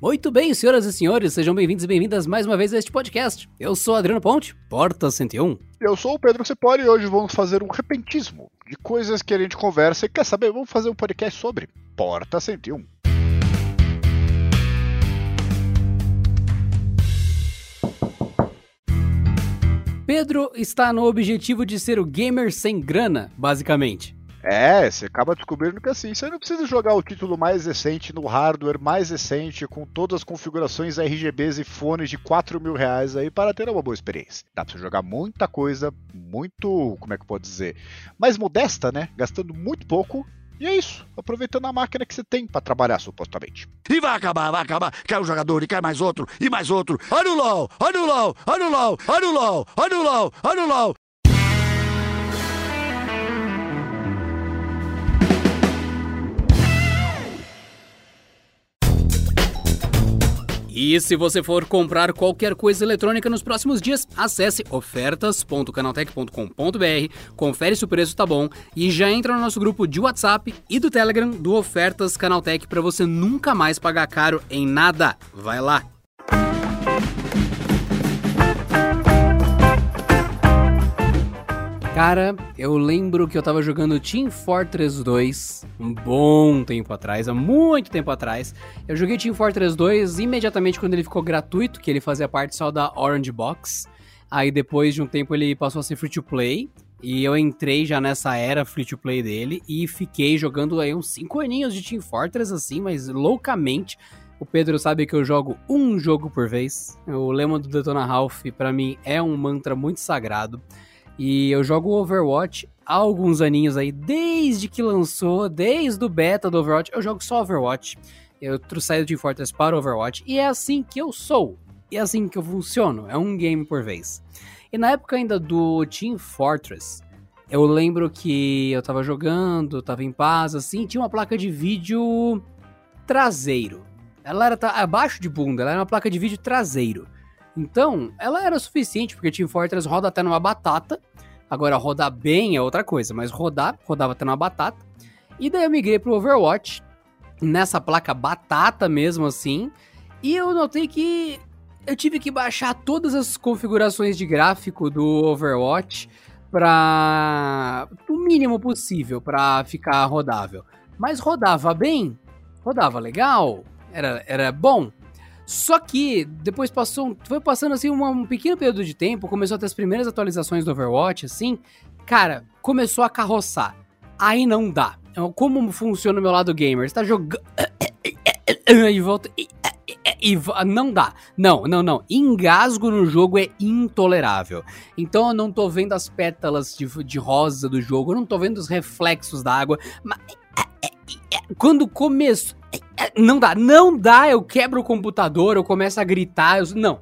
Muito bem, senhoras e senhores, sejam bem-vindos e bem-vindas mais uma vez a este podcast. Eu sou Adriano Ponte, Porta 101. Eu sou o Pedro Cepoli e hoje vamos fazer um repentismo de coisas que a gente conversa e quer saber, vamos fazer um podcast sobre Porta 101. Pedro está no objetivo de ser o gamer sem grana, basicamente. É, você acaba descobrindo que assim, você não precisa jogar o título mais recente no hardware mais recente, com todas as configurações RGBs e fones de 4 mil reais aí para ter uma boa experiência. Dá pra você jogar muita coisa, muito, como é que eu posso dizer, mais modesta, né? Gastando muito pouco e é isso, aproveitando a máquina que você tem para trabalhar, supostamente. E vai acabar, vai acabar. Quer um jogador e quer mais outro, e mais outro. Olha o LOL, olha o LOL, olha o LOL, olha o LOL, olha o LOL, olha o LOL. E se você for comprar qualquer coisa eletrônica nos próximos dias, acesse ofertas.canaltech.com.br, confere se o preço tá bom e já entra no nosso grupo de WhatsApp e do Telegram do Ofertas Canaltech para você nunca mais pagar caro em nada. Vai lá! Cara, eu lembro que eu tava jogando Team Fortress 2 um bom tempo atrás, há muito tempo atrás. Eu joguei Team Fortress 2 imediatamente quando ele ficou gratuito, que ele fazia parte só da Orange Box. Aí depois de um tempo ele passou a ser free to play. E eu entrei já nessa era free to play dele e fiquei jogando aí uns 5 aninhos de Team Fortress assim, mas loucamente. O Pedro sabe que eu jogo um jogo por vez. O lema do Detona Ralph para mim é um mantra muito sagrado. E eu jogo Overwatch há alguns aninhos aí, desde que lançou, desde o beta do Overwatch, eu jogo só Overwatch. Eu do Team Fortress para Overwatch e é assim que eu sou. E é assim que eu funciono, é um game por vez. E na época ainda do Team Fortress, eu lembro que eu tava jogando, tava em paz, assim, tinha uma placa de vídeo traseiro. Ela era abaixo de bunda, ela era uma placa de vídeo traseiro. Então, ela era suficiente, porque Team Fortress roda até numa batata. Agora, rodar bem é outra coisa, mas rodar, rodava até numa batata. E daí eu migrei pro Overwatch, nessa placa batata mesmo assim. E eu notei que eu tive que baixar todas as configurações de gráfico do Overwatch para o mínimo possível para ficar rodável. Mas rodava bem, rodava legal, era, era bom. Só que depois passou, foi passando assim um, um pequeno período de tempo, começou a ter as primeiras atualizações do Overwatch, assim, cara, começou a carroçar. Aí não dá. Então, como funciona o meu lado gamer? Você tá jogando e volta e, não dá. Não, não, não. Engasgo no jogo é intolerável. Então eu não tô vendo as pétalas de, de rosa do jogo, eu não tô vendo os reflexos da água. Mas quando começou não dá, não dá, eu quebro o computador, eu começo a gritar, eu, não.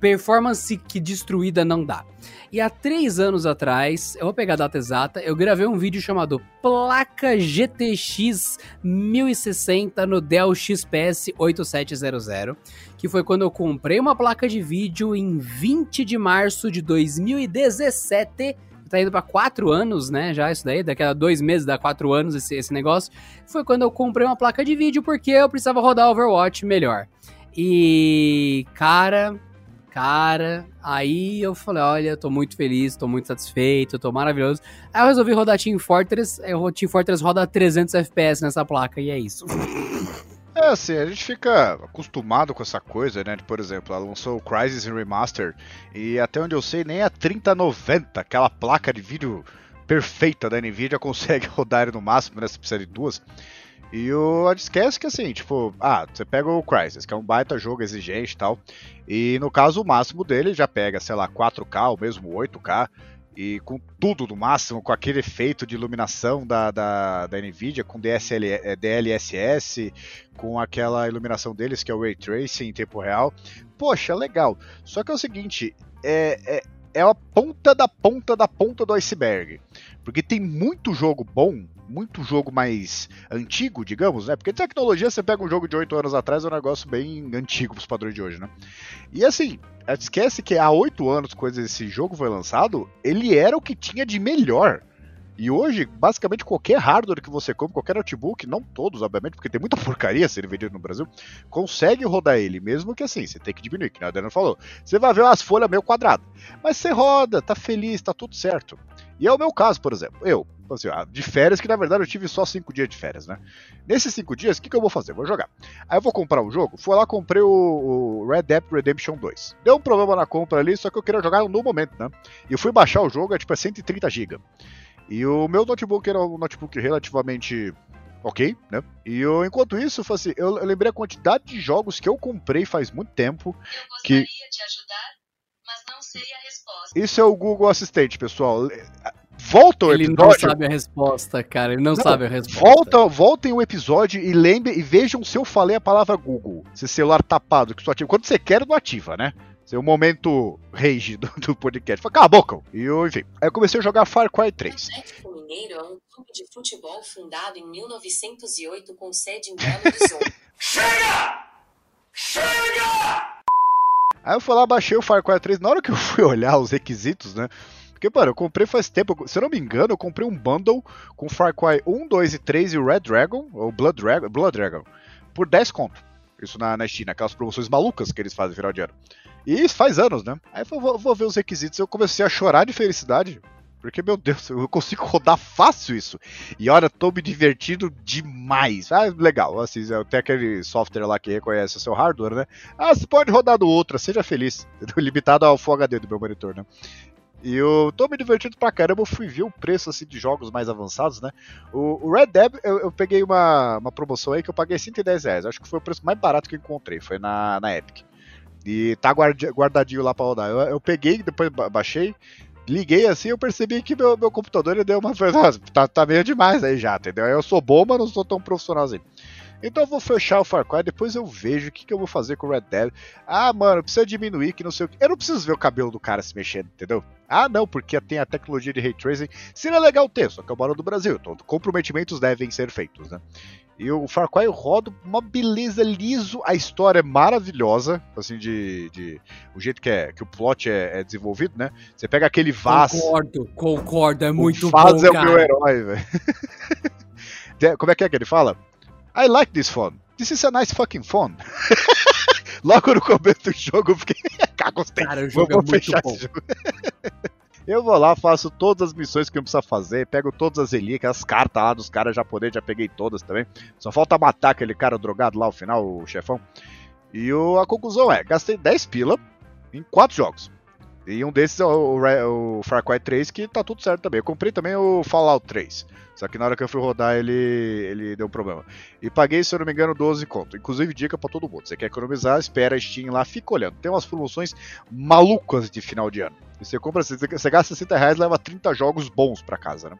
Performance que destruída não dá. E há três anos atrás, eu vou pegar a data exata, eu gravei um vídeo chamado Placa GTX 1060 no Dell XPS 8700, que foi quando eu comprei uma placa de vídeo em 20 de março de 2017 tá indo para quatro anos, né? Já isso daí, daqui a dois meses dá quatro anos esse, esse negócio. Foi quando eu comprei uma placa de vídeo porque eu precisava rodar Overwatch melhor. E, cara, cara, aí eu falei, olha, tô muito feliz, tô muito satisfeito, tô maravilhoso. Aí eu resolvi rodar Team Fortress, o Team Fortress roda 300 FPS nessa placa e é isso. É assim, a gente fica acostumado com essa coisa, né? Por exemplo, ela lançou o Crysis Remaster e até onde eu sei, nem a 3090, aquela placa de vídeo perfeita da Nvidia, consegue rodar no máximo, né? Você precisa de duas. E o esquece que assim, tipo, ah, você pega o Crysis, que é um baita jogo exigente e tal. E no caso, o máximo dele já pega, sei lá, 4K ou mesmo 8K e com tudo no máximo, com aquele efeito de iluminação da, da, da NVIDIA, com DSL, é, DLSS, com aquela iluminação deles, que é o Ray Tracing em tempo real. Poxa, legal. Só que é o seguinte, é, é, é a ponta da ponta da ponta do iceberg. Porque tem muito jogo bom muito jogo mais antigo, digamos, né? Porque tecnologia, você pega um jogo de 8 anos atrás, é um negócio bem antigo pros padrões de hoje, né? E assim, esquece que há 8 anos, quando esse jogo foi lançado, ele era o que tinha de melhor. E hoje, basicamente, qualquer hardware que você compra, qualquer notebook, não todos, obviamente, porque tem muita porcaria sendo vendido no Brasil, consegue rodar ele, mesmo que assim, você tem que diminuir, que o Adriano falou. Você vai ver umas folhas meio quadradas. Mas você roda, tá feliz, tá tudo certo. E é o meu caso, por exemplo. Eu, assim, de férias, que na verdade eu tive só cinco dias de férias, né? Nesses cinco dias, o que, que eu vou fazer? Vou jogar. Aí eu vou comprar um jogo, fui lá, comprei o, o, Red Dead Redemption 2. Deu um problema na compra ali, só que eu queria jogar no momento, né? E eu fui baixar o jogo, é tipo é 130 GB. E o meu notebook era um notebook relativamente ok, né? E eu, enquanto isso, eu, assim, eu, eu lembrei a quantidade de jogos que eu comprei faz muito tempo. Eu gostaria que... de ajudar, mas não sei a resposta. Isso é o Google Assistente, pessoal. Volta o ele episódio. Ele não sabe a resposta, cara. Ele não, não, sabe a resposta. Volta, voltem o episódio e lembre e vejam se eu falei a palavra Google. Se celular tapado, que só ativa. Quando você quer, não ativa, né? Esse é o momento rage do, do podcast. Cala a boca! E eu, enfim. Aí eu comecei a jogar Far Cry 3. O Mineiro é um clube de futebol fundado em 1908 com sede em Belo Horizonte. Chega! Chega! Aí eu fui lá, baixei o Far Cry 3. Na hora que eu fui olhar os requisitos, né? Porque, mano, eu comprei faz tempo. Se eu não me engano, eu comprei um bundle com Far Cry 1, 2 e 3 e Red Dragon, ou Blood Dragon, Blood Dragon, por 10 conto. Isso na, na Steam, aquelas promoções malucas que eles fazem no final de ano. E isso faz anos, né? Aí eu vou, vou ver os requisitos. Eu comecei a chorar de felicidade. Porque, meu Deus, eu consigo rodar fácil isso. E olha, tô me divertindo demais. Ah, legal. Assim, tem aquele software lá que reconhece o seu hardware, né? Ah, você pode rodar do outro, seja feliz. Limitado ao Full HD do meu monitor, né? E eu tô me divertindo pra caramba, eu fui ver o preço assim, de jogos mais avançados, né? O, o Red Dead, eu, eu, peguei uma, uma promoção aí que eu paguei 110 reais. Acho que foi o preço mais barato que eu encontrei, foi na, na Epic. E tá guardadinho lá pra rodar. Eu, eu peguei, depois baixei, liguei assim, eu percebi que meu, meu computador ele deu uma. Tá, tá meio demais aí já, entendeu? Eu sou bom, mas não sou tão profissional assim. Então eu vou fechar o Far Cry, depois eu vejo o que, que eu vou fazer com o Red Dead. Ah, mano, precisa diminuir, que não sei o que. Eu não preciso ver o cabelo do cara se mexendo, entendeu? Ah, não, porque tem a tecnologia de ray tracing. Seria legal ter, só que eu moro no Brasil, então comprometimentos devem ser feitos, né? E o Far Cry roda uma beleza liso, a história é maravilhosa, assim, de. de o jeito que, é, que o plot é, é desenvolvido, né? Você pega aquele Vaz. Concordo, concordo, é muito o Vaz bom. Vaz é o meu herói, velho. Como é que é que ele fala? I like this phone. This is a nice fucking phone. Logo no começo do jogo eu fiquei. Gostei. Cara, o jogo vou, é muito bom. Eu vou lá, faço todas as missões que eu preciso fazer, pego todas as relíquias, as cartas lá dos caras japoneses, já peguei todas também. Só falta matar aquele cara drogado lá ao final, o chefão. E o, a conclusão é, gastei 10 pila em 4 jogos. E um desses é o, o, o, Far Cry 3, que tá tudo certo também. Eu comprei também o Fallout 3. Só que na hora que eu fui rodar, ele, ele deu um problema. E paguei, se eu não me engano, 12 conto. Inclusive, dica para todo mundo. Você quer economizar, espera a Steam lá, fica olhando. Tem umas promoções malucas de final de ano. E você compra, você, gasta 60 reais leva 30 jogos bons para casa, né?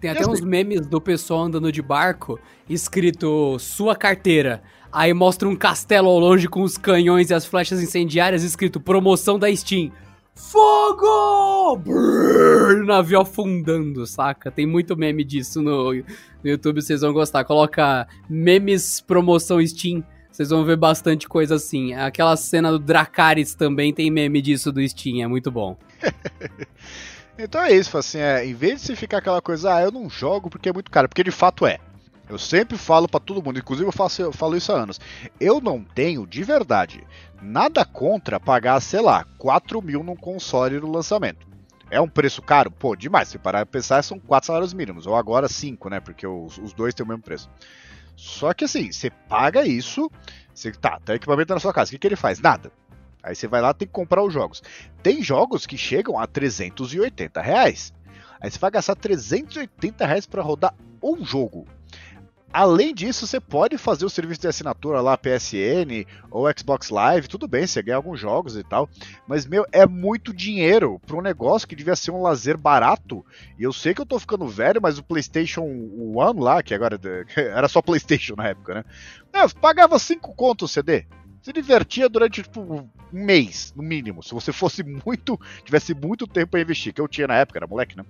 Tem até assim, uns memes do pessoal andando de barco, escrito sua carteira. Aí mostra um castelo ao longe com os canhões e as flechas incendiárias, escrito promoção da Steam. Fogo! Brrr, navio afundando, saca? Tem muito meme disso no, no YouTube, vocês vão gostar. Coloca memes promoção Steam, vocês vão ver bastante coisa assim. Aquela cena do Dracarys também tem meme disso do Steam, é muito bom. então é isso, assim, é, em vez de você ficar aquela coisa, ah, eu não jogo porque é muito caro, porque de fato é. Eu sempre falo para todo mundo, inclusive eu, faço, eu falo isso há anos. Eu não tenho, de verdade, nada contra pagar, sei lá, 4 mil num console no lançamento. É um preço caro? Pô, demais. Se parar pra pensar, são 4 salários mínimos. Ou agora 5, né? Porque os, os, dois têm o mesmo preço. Só que assim, você paga isso. Você, tá, tem equipamento na sua casa. O que, que ele faz? Nada. Aí você vai lá tem que comprar os jogos. Tem jogos que chegam a 380 reais. Aí você vai gastar 380 reais pra rodar um jogo. Além disso, você pode fazer o serviço de assinatura lá, PSN ou Xbox Live, tudo bem, você ganha alguns jogos e tal, mas, meu, é muito dinheiro para um negócio que devia ser um lazer barato. E eu sei que eu tô ficando velho, mas o PlayStation One lá, que agora era só PlayStation na época, né? É, pagava 5 contos o CD. Se divertia durante tipo, um mês, no mínimo. Se você fosse muito. tivesse muito tempo para investir, que eu tinha na época, era moleque, né?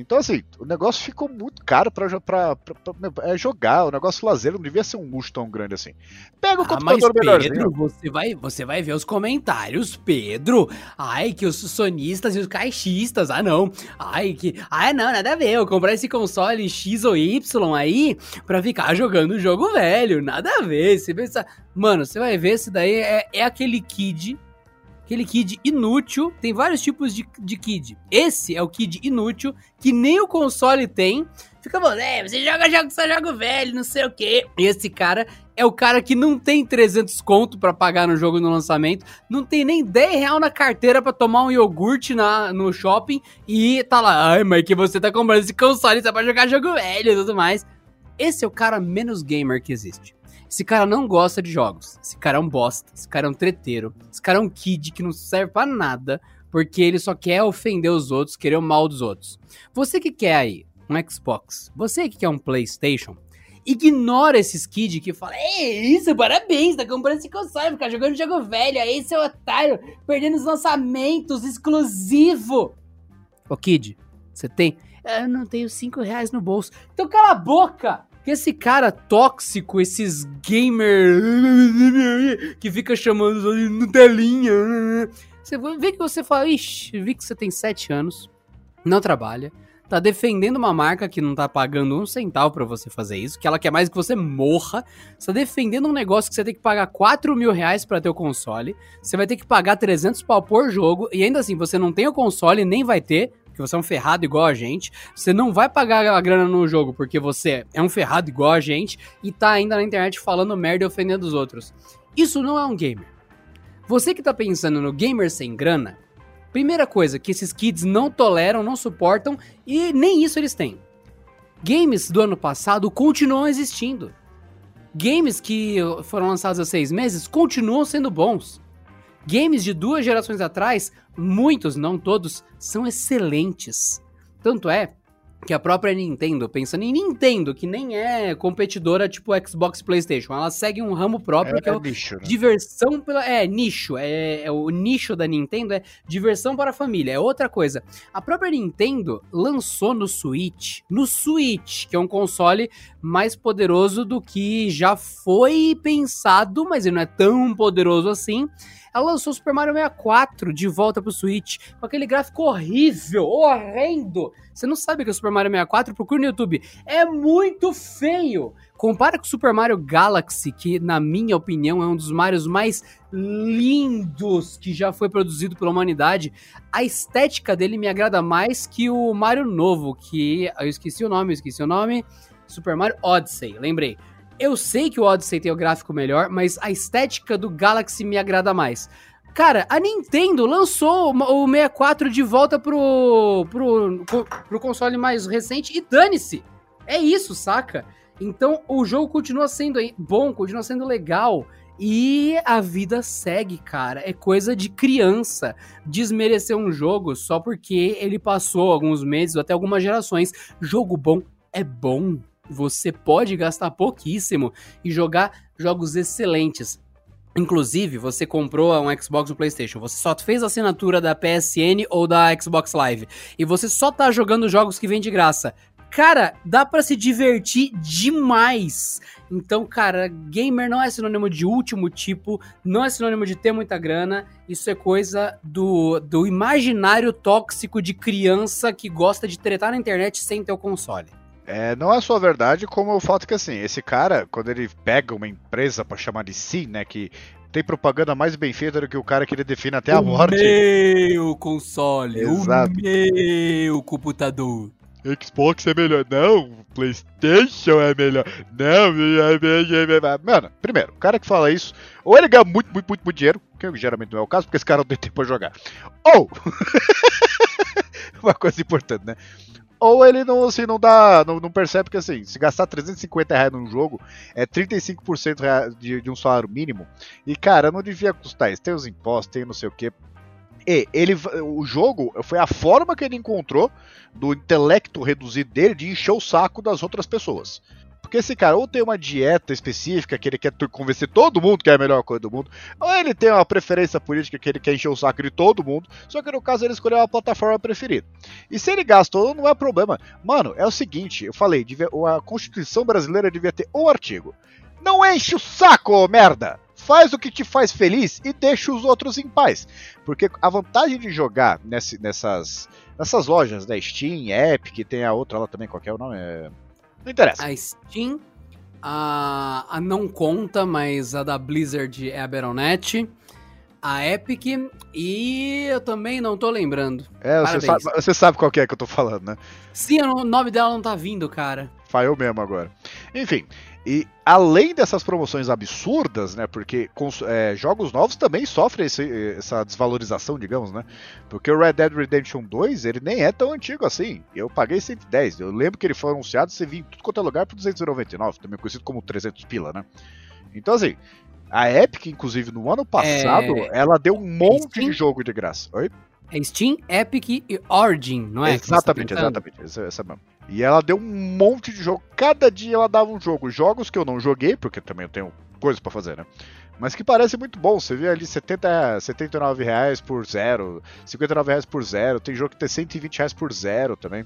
Então, assim, o negócio ficou muito caro pra, pra, pra, pra é, jogar. O negócio lazer não devia ser um luxo tão grande assim. Pega o ah, computador mas Pedro, melhorzinho. Você vai, você vai ver os comentários, Pedro. Ai, que os sonistas e os caixistas. Ah, não. Ai, que. Ah, não, nada a ver. Eu comprar esse console X ou Y aí pra ficar jogando o jogo velho. Nada a ver. Você pensa. Mano, você vai ver, esse daí é, é aquele kid aquele kid inútil. Tem vários tipos de, de kid. Esse é o kid inútil, que nem o console tem. Fica falando, é, você joga jogo, só joga velho, não sei o quê. E esse cara é o cara que não tem 300 conto para pagar no jogo no lançamento, não tem nem 10 real na carteira para tomar um iogurte na, no shopping e tá lá, ai, mas que você tá comprando esse console só pra jogar jogo velho e tudo mais. Esse é o cara menos gamer que existe. Esse cara não gosta de jogos. Esse cara é um bosta. Esse cara é um treteiro. Esse cara é um kid que não serve para nada. Porque ele só quer ofender os outros, querer o mal dos outros. Você que quer aí um Xbox, você que quer um PlayStation, ignora esses kids que falam: É isso, parabéns, tá comprando esse console, ficar jogando jogo velho, aí seu otário, perdendo os lançamentos exclusivo. Ô kid, você tem? Eu não tenho 5 reais no bolso. Então cala a boca! Esse cara tóxico, esses gamer que fica chamando Nutelinha. Você vê que você fala, ixi, vi que você tem 7 anos, não trabalha, tá defendendo uma marca que não tá pagando um centavo para você fazer isso, que ela quer mais que você morra. Você tá defendendo um negócio que você tem que pagar 4 mil reais pra ter o console. Você vai ter que pagar 300 pau por jogo. E ainda assim, você não tem o console, nem vai ter porque você é um ferrado igual a gente. Você não vai pagar a grana no jogo porque você é um ferrado igual a gente e tá ainda na internet falando merda e ofendendo os outros. Isso não é um gamer. Você que tá pensando no gamer sem grana, primeira coisa que esses kids não toleram, não suportam e nem isso eles têm. Games do ano passado continuam existindo. Games que foram lançados há seis meses continuam sendo bons. Games de duas gerações atrás, muitos, não todos, são excelentes. Tanto é que a própria Nintendo, pensando em Nintendo, que nem é competidora tipo Xbox PlayStation, ela segue um ramo próprio é, que é, o nicho, né? diversão pela é nicho, é, é, o nicho da Nintendo é diversão para a família, é outra coisa. A própria Nintendo lançou no Switch, no Switch, que é um console mais poderoso do que já foi pensado, mas ele não é tão poderoso assim ela lançou Super Mario 64 de volta pro Switch, com aquele gráfico horrível, horrendo. Você não sabe que é o Super Mario 64? Procura no YouTube. É muito feio. Compara com o Super Mario Galaxy, que na minha opinião é um dos Marios mais lindos que já foi produzido pela humanidade. A estética dele me agrada mais que o Mario novo, que eu esqueci o nome, eu esqueci o nome. Super Mario Odyssey, lembrei. Eu sei que o Odyssey tem o gráfico melhor, mas a estética do Galaxy me agrada mais. Cara, a Nintendo lançou o 64 de volta pro, pro, pro console mais recente e dane-se. É isso, saca? Então o jogo continua sendo bom, continua sendo legal. E a vida segue, cara. É coisa de criança desmerecer um jogo só porque ele passou alguns meses ou até algumas gerações. Jogo bom é bom você pode gastar pouquíssimo e jogar jogos excelentes. Inclusive, você comprou um Xbox ou PlayStation, você só fez a assinatura da PSN ou da Xbox Live e você só tá jogando jogos que vem de graça. Cara, dá para se divertir demais. Então, cara, gamer não é sinônimo de último tipo, não é sinônimo de ter muita grana. Isso é coisa do, do imaginário tóxico de criança que gosta de tretar na internet sem ter o console. É, não é só verdade, como o fato que assim, esse cara, quando ele pega uma empresa para chamar de si, né, que tem propaganda mais bem feita do que o cara que ele define até a morte. Meu console, Exato. o meu computador. Xbox é melhor. Não, PlayStation é melhor. Não, mano, primeiro, o cara que fala isso, ou ele ganha muito, muito, muito, muito dinheiro, que geralmente não é o caso, porque esse cara não tem tempo pra jogar. Ou, uma coisa importante, né? Ou ele não, assim, não dá, não, não, percebe que assim, se gastar 350 reais num jogo é 35% de, de um salário mínimo. E cara, não devia custar isso. Tem os impostos, tem não sei o que. E ele, o jogo foi a forma que ele encontrou do intelecto reduzido dele de encher o saco das outras pessoas. Porque esse cara ou tem uma dieta específica que ele quer convencer todo mundo que é a melhor coisa do mundo, ou ele tem uma preferência política que ele quer encher o saco de todo mundo, só que no caso ele escolheu a plataforma preferida. E se ele gastou, não é problema. Mano, é o seguinte, eu falei, a Constituição brasileira devia ter um artigo. Não enche o saco, merda! Faz o que te faz feliz e deixa os outros em paz. Porque a vantagem de jogar nessas, nessas lojas, né? Steam, Epic, tem a outra lá também, qual é o nome? É... Não interessa. A Steam, a, a não conta, mas a da Blizzard é a Battle.net a Epic e eu também não tô lembrando. É, você sabe, você sabe, qual é que eu tô falando, né? Sim, o nome dela não tá vindo, cara. Falhou mesmo agora. Enfim, e além dessas promoções absurdas, né? Porque é, jogos novos também sofrem esse, essa desvalorização, digamos, né? Porque o Red Dead Redemption 2, ele nem é tão antigo assim. Eu paguei 110. Eu lembro que ele foi anunciado, você viu em tudo quanto é lugar por 299, também conhecido como 300 pila, né? Então, assim, a Epic, inclusive, no ano passado, é... ela deu um monte Steam? de jogo de graça. Oi? É Steam, Epic e Origin, não é? Exatamente, tá exatamente. Essa, essa mesmo. E ela deu um monte de jogo. Cada dia ela dava um jogo. Jogos que eu não joguei, porque também eu tenho coisas para fazer, né? Mas que parece muito bom. Você vê ali 70, 79 reais por zero, 59 reais por zero. Tem jogo que tem 120 reais por zero também.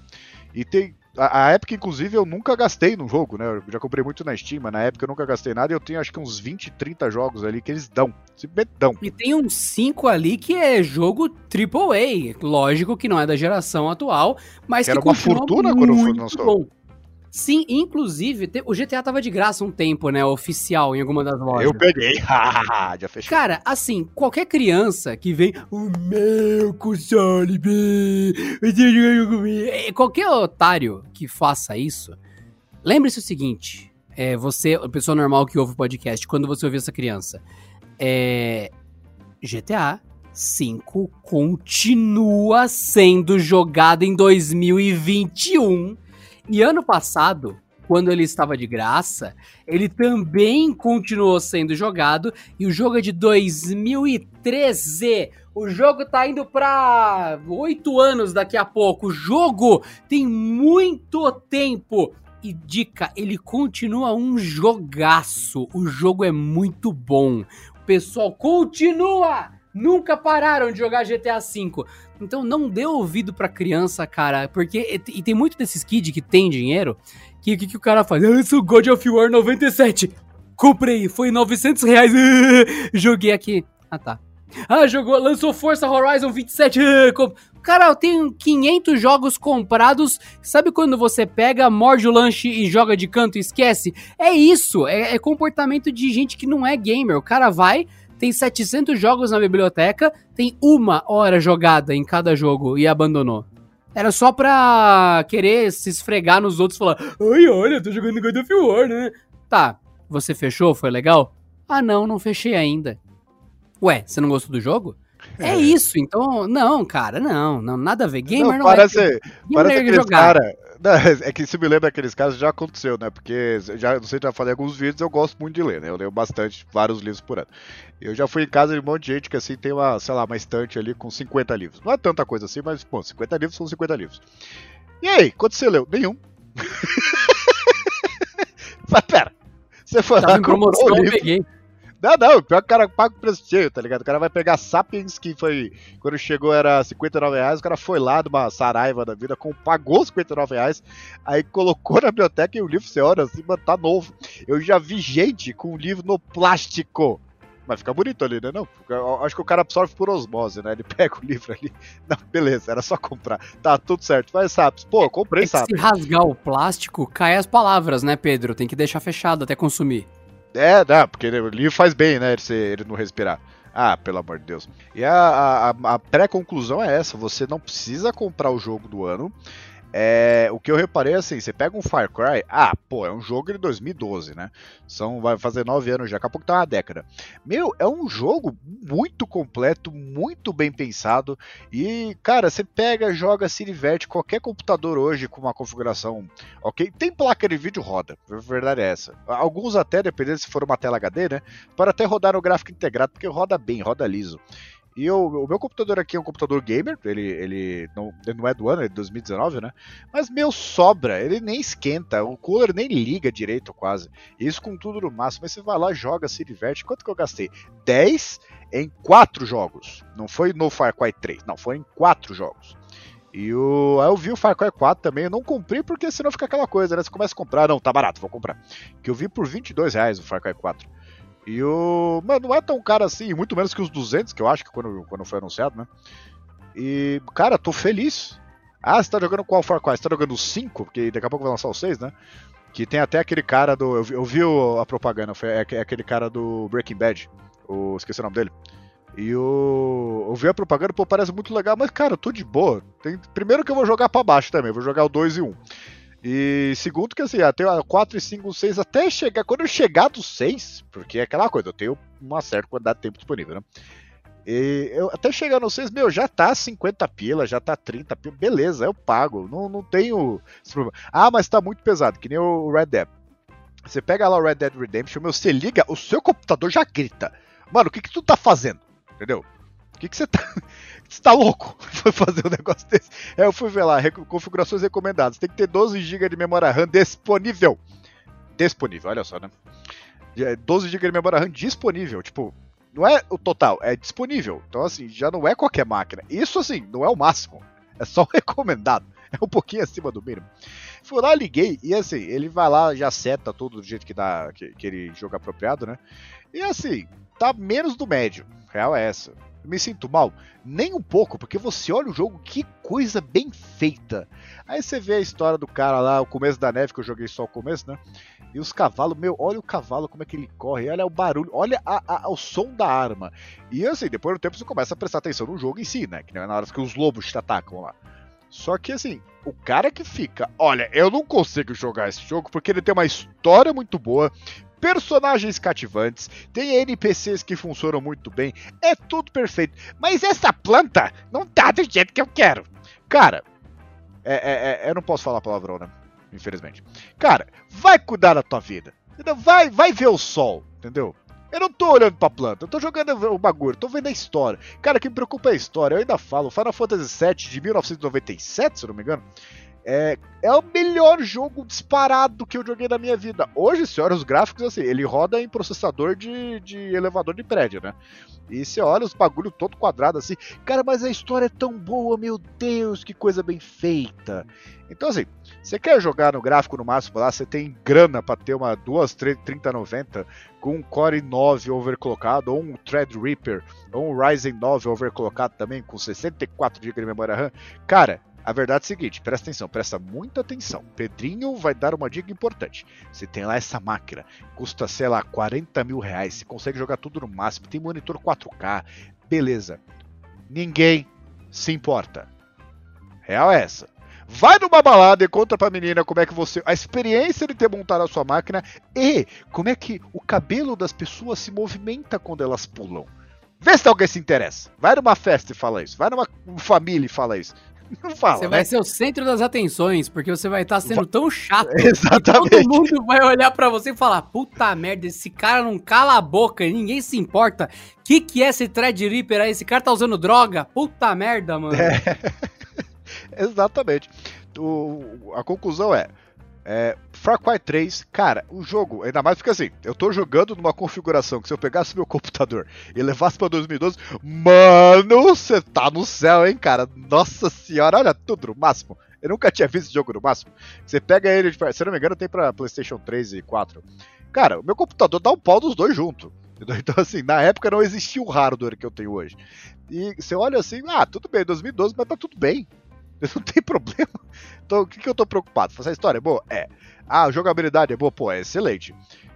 E tem. A, a época, inclusive, eu nunca gastei no jogo, né? Eu já comprei muito na Steam, mas na época eu nunca gastei nada e eu tenho acho que uns 20, 30 jogos ali que eles dão. Simplesmente dão. E tem uns 5 ali que é jogo AAA. Lógico que não é da geração atual, mas que, que era uma fortuna quando foi lançou. Bom. Sim, inclusive, o GTA tava de graça um tempo, né? Oficial em alguma das lojas. Eu peguei, já fechou. Cara, assim, qualquer criança que vem, o meu console, qualquer otário que faça isso, lembre-se o seguinte: é, você, a pessoa normal que ouve o podcast, quando você ouvir essa criança, é, GTA 5 continua sendo jogado em 2021 e ano passado, quando ele estava de graça, ele também continuou sendo jogado e o jogo é de 2013. O jogo tá indo para oito anos daqui a pouco. O jogo tem muito tempo. E dica, ele continua um jogaço. O jogo é muito bom. O pessoal continua nunca pararam de jogar GTA V. Então não dê ouvido pra criança, cara, porque e tem muito desses kids que tem dinheiro, que o que, que, o cara faz? Ah, eu sou God of War 97, comprei, foi 900 reais, joguei aqui. Ah, tá. Ah, jogou, lançou Força Horizon 27, Cara, eu tenho 500 jogos comprados. Sabe quando você pega, morde o lanche e joga de canto e esquece? É isso. É, é comportamento de gente que não é gamer. O cara vai, tem 700 jogos na biblioteca, tem uma hora jogada em cada jogo e abandonou. Era só pra querer se esfregar nos outros e falar: Ai, olha, eu tô jogando God of War, né? Tá, você fechou? Foi legal? Ah, não, não fechei ainda. Ué, você não gostou do jogo? É, é isso, então, não, cara, não, não, nada a ver. Gamer não, não parece, é. Gamer parece é jogar. Cara, não, é que se me lembra daqueles casos, já aconteceu, né? Porque, já, não sei, já falei alguns vídeos, eu gosto muito de ler, né? Eu leio bastante, vários livros por ano. Eu já fui em casa de um monte de gente que, assim, tem uma, sei lá, uma estante ali com 50 livros. Não é tanta coisa assim, mas, pô, 50 livros são 50 livros. E aí, quanto você leu? Nenhum. mas pera, você foi Tava lá, em promoção, eu peguei. Não, não, pior que o cara paga o preço cheio, tá ligado? O cara vai pegar Sapiens, que foi. Quando chegou era 59 reais, o cara foi lá de uma saraiva da vida, com, pagou 59 reais, aí colocou na biblioteca e o livro, você olha assim, mano, tá novo. Eu já vi gente com o livro no plástico. Mas fica bonito ali, né? Não, acho que o cara absorve por osmose, né? Ele pega o livro ali. Não, beleza, era só comprar. Tá, tudo certo. Vai, Sapiens. Pô, comprei Sapiens. Se rasgar o plástico, cai as palavras, né, Pedro? Tem que deixar fechado até consumir. É, dá, porque o livro faz bem, né? Ele, ele não respirar. Ah, pelo amor de Deus. E a, a, a pré-conclusão é essa: você não precisa comprar o jogo do ano. É, o que eu reparei é assim, você pega um Far Cry, ah, pô, é um jogo de 2012, né? São, vai fazer nove anos já, daqui a pouco tá uma década. Meu, é um jogo muito completo, muito bem pensado e, cara, você pega, joga, se diverte, qualquer computador hoje com uma configuração, ok? Tem placa de vídeo, roda, a verdade é essa. Alguns até, dependendo se for uma tela HD, né? Para até rodar no gráfico integrado, porque roda bem, roda liso. E eu, o meu computador aqui é um computador gamer, ele, ele, não, ele não é do ano, é de 2019, né? Mas meu sobra, ele nem esquenta, o cooler nem liga direito quase. Isso com tudo no máximo, mas você vai lá, joga, se diverte. Quanto que eu gastei? 10 em 4 jogos. Não foi no Far Cry 3, não, foi em 4 jogos. E o, aí eu vi o Far Cry 4 também, eu não comprei porque senão fica aquela coisa, né? Você começa a comprar, não, tá barato, vou comprar. Que eu vi por 22 reais o Far Cry 4. E o. Mano, não é tão caro assim, muito menos que os 200, que eu acho que quando, quando foi anunciado, né? E, cara, tô feliz. Ah, você tá jogando qual Far Cry? Você tá jogando o 5? Porque daqui a pouco vai lançar o 6, né? Que tem até aquele cara do. Eu vi, eu vi a propaganda, foi, é, é, aquele cara do Breaking Bad. O, esqueci o nome dele. E o. Eu vi a propaganda, pô, parece muito legal, mas, cara, eu tô de boa. Tem, primeiro que eu vou jogar pra baixo também, vou jogar o 2 e 1. Um. E segundo que assim, até 4 e 5, 6, até chegar. Quando eu chegar do 6, porque é aquela coisa, eu tenho uma certa quantidade de tempo disponível, né? E eu, até chegar no 6, meu, já tá 50 pila, já tá 30 pila, beleza, eu pago. Não, não tenho esse problema. Ah, mas tá muito pesado, que nem o Red Dead. Você pega lá o Red Dead Redemption, meu, você liga, o seu computador já grita. Mano, o que que tu tá fazendo? Entendeu? O que que você tá. Você tá louco? Foi fazer um negócio desse. É, eu fui ver lá, configurações recomendadas. Tem que ter 12 GB de memória RAM disponível. Disponível, olha só, né? 12 GB de memória RAM disponível. Tipo, não é o total, é disponível. Então, assim, já não é qualquer máquina. Isso, assim, não é o máximo. É só recomendado. É um pouquinho acima do mínimo. Fui lá, liguei, e assim, ele vai lá, já seta tudo do jeito que dá, que, que ele joga apropriado, né? E assim, tá menos do médio. Real é essa me sinto mal? Nem um pouco, porque você olha o jogo, que coisa bem feita. Aí você vê a história do cara lá, o começo da neve, que eu joguei só o começo, né? E os cavalos, meu, olha o cavalo, como é que ele corre, olha o barulho, olha a, a, o som da arma. E assim, depois do tempo você começa a prestar atenção no jogo em si, né? Que não é na hora que os lobos te atacam lá. Só que assim, o cara que fica, olha, eu não consigo jogar esse jogo porque ele tem uma história muito boa, personagens cativantes, tem NPCs que funcionam muito bem, é tudo perfeito. Mas essa planta não tá do jeito que eu quero. Cara, é, é, é, eu não posso falar palavrão, né? Infelizmente. Cara, vai cuidar da tua vida. Vai, vai ver o sol, entendeu? Eu não tô olhando pra planta, eu tô jogando o bagulho, tô vendo a história. Cara, o que me preocupa é a história. Eu ainda falo, Final Fantasy VII de 1997, se eu não me engano, é, é o melhor jogo disparado que eu joguei na minha vida. Hoje, se olha os gráficos, assim, ele roda em processador de, de elevador de prédio, né? E você olha os bagulho todo quadrado assim, cara, mas a história é tão boa, meu Deus, que coisa bem feita. Então, assim, você quer jogar no gráfico no máximo lá, você tem grana para ter uma duas 3090 com um Core 9 overclockado, ou um Threadripper, ou um Ryzen 9 overclockado também, com 64 GB de memória RAM. Cara, a verdade é a seguinte, presta atenção, presta muita atenção. Pedrinho vai dar uma dica importante. Você tem lá essa máquina, custa, sei lá, 40 mil reais, você consegue jogar tudo no máximo, tem monitor 4K, beleza. Ninguém se importa. Real é essa. Vai numa balada e conta pra menina como é que você. A experiência de ter montado a sua máquina e como é que o cabelo das pessoas se movimenta quando elas pulam. Vê se alguém se interessa. Vai numa festa e fala isso. Vai numa família e fala isso. Não fala, você né? vai ser o centro das atenções, porque você vai estar sendo tão chato. Exatamente. todo mundo vai olhar para você e falar: puta merda, esse cara não cala a boca, ninguém se importa. Que que é esse Threadripper aí? Esse cara tá usando droga? Puta merda, mano. É. Exatamente. O, a conclusão é: é, Far Cry 3, cara, o jogo, ainda mais porque assim, eu tô jogando numa configuração que se eu pegasse meu computador e levasse pra 2012, mano, você tá no céu, hein, cara? Nossa senhora, olha tudo no máximo. Eu nunca tinha visto esse jogo no máximo. Você pega ele, se não me engano, tem pra PlayStation 3 e 4. Cara, o meu computador dá um pau dos dois junto. Então, assim, na época não existia o hardware que eu tenho hoje. E você olha assim, ah, tudo bem, 2012, mas tá tudo bem. Não tem problema. Então, o que, que eu tô preocupado? Essa história é boa? É. Ah, a jogabilidade é boa? Pô, é excelente.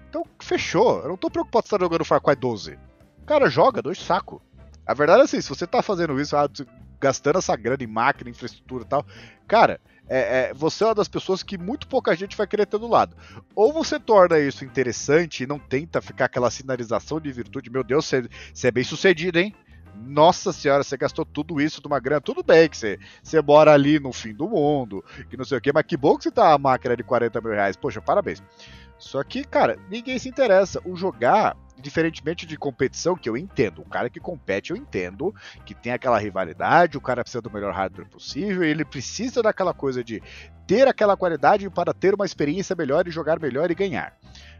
Então, fechou. Eu não tô preocupado se tá jogando Far Cry 12. Cara, joga, dois saco. A verdade é assim, se você tá fazendo isso, ah, gastando essa grana em máquina, infraestrutura e tal, cara, é, é, você é uma das pessoas que muito pouca gente vai querer ter do lado. Ou você torna isso interessante e não tenta ficar aquela sinalização de virtude, meu Deus, você é bem sucedido, hein? Nossa senhora, você gastou tudo isso de uma grana. Tudo bem que você, você mora ali no fim do mundo, que não sei o que, mas que bom que você tá a máquina de 40 mil reais. Poxa, parabéns. Só que, cara, ninguém se interessa. O jogar, diferentemente de competição, que eu entendo, o cara que compete eu entendo, que tem aquela rivalidade, o cara precisa do melhor hardware possível, ele precisa daquela coisa de ter aquela qualidade para ter uma experiência melhor e jogar melhor e ganhar.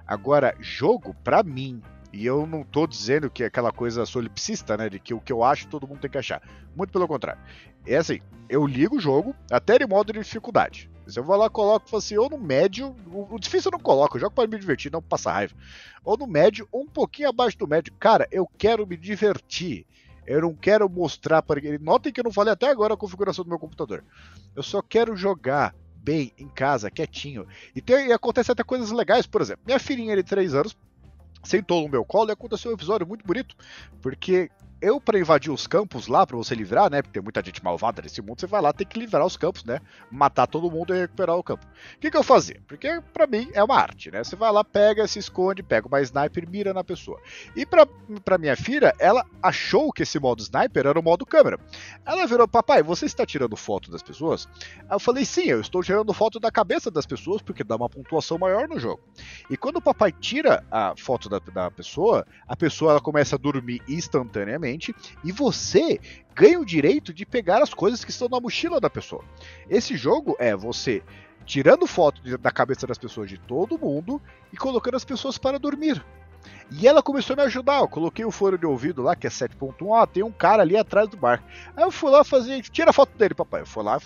Agora, jogo, para mim, e eu não tô dizendo que é aquela coisa solipsista, né? De que o que eu acho todo mundo tem que achar. Muito pelo contrário. É assim, eu ligo o jogo até em modo de dificuldade. Eu vou lá, coloco, assim, ou no médio, o, difícil eu não coloco, eu jogo para me divertir, não passar raiva. Ou no médio, ou um pouquinho abaixo do médio. Cara, eu quero me divertir. Eu não quero mostrar para ele. Notem que eu não falei até agora a configuração do meu computador. Eu só quero jogar bem em casa, quietinho. E, tem, e acontece até coisas legais, por exemplo. Minha filhinha de 3 anos sentou no meu colo e aconteceu um episódio muito bonito, porque eu, para invadir os campos lá, para você livrar, né? Porque tem muita gente malvada nesse mundo, você vai lá, tem que livrar os campos, né? Matar todo mundo e recuperar o campo. O que, que eu fazia? Porque para mim é uma arte, né? Você vai lá, pega, se esconde, pega uma sniper mira na pessoa. E para minha filha, ela achou que esse modo sniper era o modo câmera. Ela virou, papai, você está tirando foto das pessoas? Eu falei, sim, eu estou tirando foto da cabeça das pessoas, porque dá uma pontuação maior no jogo. E quando o papai tira a foto da, da pessoa, a pessoa ela começa a dormir instantaneamente e você ganha o direito de pegar as coisas que estão na mochila da pessoa. Esse jogo é você tirando foto da cabeça das pessoas de todo mundo e colocando as pessoas para dormir. E ela começou a me ajudar. Eu coloquei o fone de ouvido lá, que é 7.1. Ah, tem um cara ali atrás do bar. Aí eu fui lá fazer. Tira a foto dele, papai. Eu fui lá,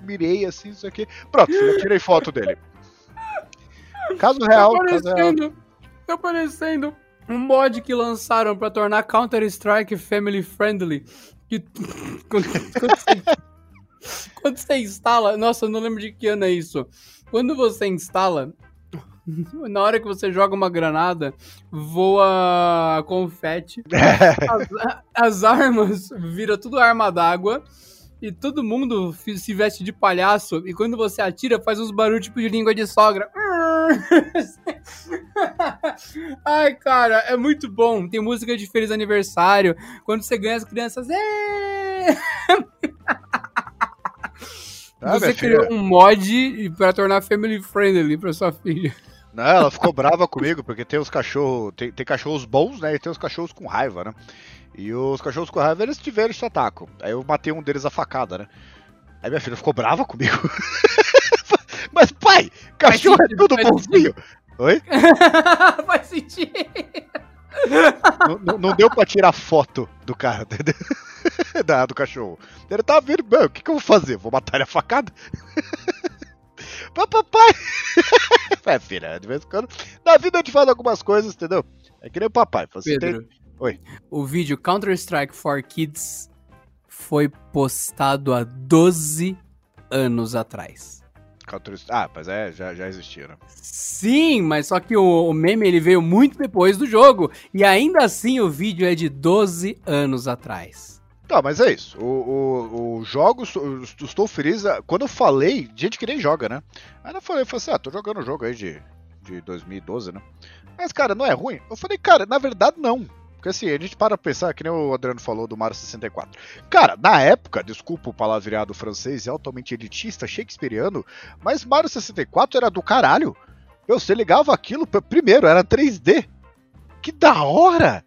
mirei assim, isso aqui. Pronto, filho, tirei foto dele. Caso real. Tá caso real. Tá parecendo um mod que lançaram para tornar Counter-Strike family friendly. Que quando, quando, você, instala, nossa, eu não lembro de que ano é isso. Quando você instala, na hora que você joga uma granada, voa confete. as, as armas vira tudo arma d'água e todo mundo se veste de palhaço e quando você atira faz uns barulhos tipo de língua de sogra. Ai, cara, é muito bom. Tem música de feliz aniversário. Quando você ganha as crianças. Ah, você criou filha. um mod para tornar family friendly para sua filha. Não, ela ficou brava comigo, porque tem os cachorros. Tem, tem cachorros bons, né? E tem os cachorros com raiva, né? E os cachorros com raiva, eles tiveram esse ataque. Aí eu matei um deles a facada, né? Aí minha filha ficou brava comigo. Mas, pai, cachorro é tudo bonzinho. Oi? Faz sentido. Não, não, não, deu pra tirar foto do cara, entendeu? Da, do cachorro. Ele tava vindo, o que, que eu vou fazer? Vou matar ele a facada? Papai! É, filha, de vez em quando. Na vida eu te falo algumas coisas, entendeu? É que nem o papai. Você Pedro, tem... Oi. O vídeo Counter-Strike for Kids foi postado há 12 anos atrás. Ah, mas é, já, já existia, né? Sim, mas só que o, o, meme ele veio muito depois do jogo. E ainda assim o vídeo é de 12 anos atrás. Tá, mas é isso. O, o, o jogos, estou feliz. Quando eu falei, gente que nem joga, né? Aí eu falei, eu falei assim, ah, tô jogando o jogo aí de, de 2012, né? Mas, cara, não é ruim? Eu falei, cara, na verdade não. Porque assim, a gente para pensar, que nem o Adriano falou do Mario 64. Cara, na época, desculpa o palavreado francês, é altamente elitista, shakespeariano, mas Mario 64 era do caralho. Você ligava aquilo, primeiro, era 3D. Que da hora!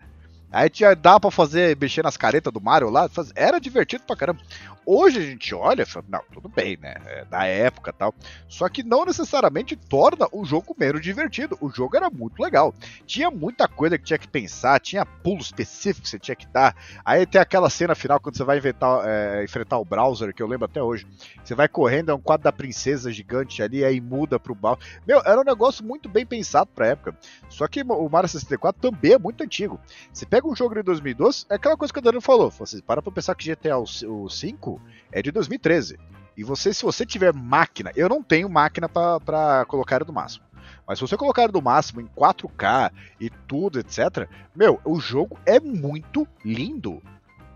Aí tinha, dá pra fazer, mexer nas caretas do Mario lá, era divertido pra caramba. Hoje a gente olha e fala, não, tudo bem, né? É da época tal. Só que não necessariamente torna o jogo menos divertido. O jogo era muito legal. Tinha muita coisa que tinha que pensar, tinha pulo específico que você tinha que dar. Aí tem aquela cena final quando você vai inventar, é, enfrentar o browser, que eu lembro até hoje. Você vai correndo, é um quadro da princesa gigante ali, aí muda pro Bowser. Meu, era um negócio muito bem pensado pra época. Só que o Mario 64 também é muito antigo. Você pega um jogo de 2012, é aquela coisa que o Daniel falou. Você para pra pensar que GTA o 5 é de 2013. E você, se você tiver máquina, eu não tenho máquina para colocar do máximo. Mas se você colocar do máximo em 4K e tudo, etc., meu, o jogo é muito lindo.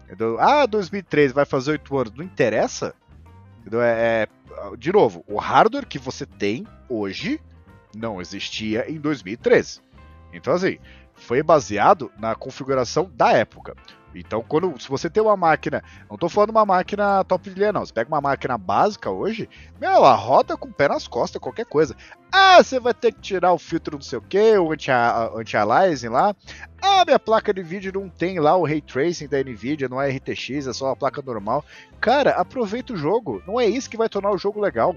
Entendeu? Ah, 2013 vai fazer 8 anos, não interessa. É, é, de novo, o hardware que você tem hoje não existia em 2013. Então, assim, foi baseado na configuração da época. Então, quando, se você tem uma máquina, não tô falando uma máquina top de linha, não. Você pega uma máquina básica hoje, meu, ela roda com o pé nas costas, qualquer coisa. Ah, você vai ter que tirar o filtro não sei o que, o anti-aliasing lá. Ah, minha placa de vídeo não tem lá o ray tracing da Nvidia, não é RTX, é só uma placa normal. Cara, aproveita o jogo. Não é isso que vai tornar o jogo legal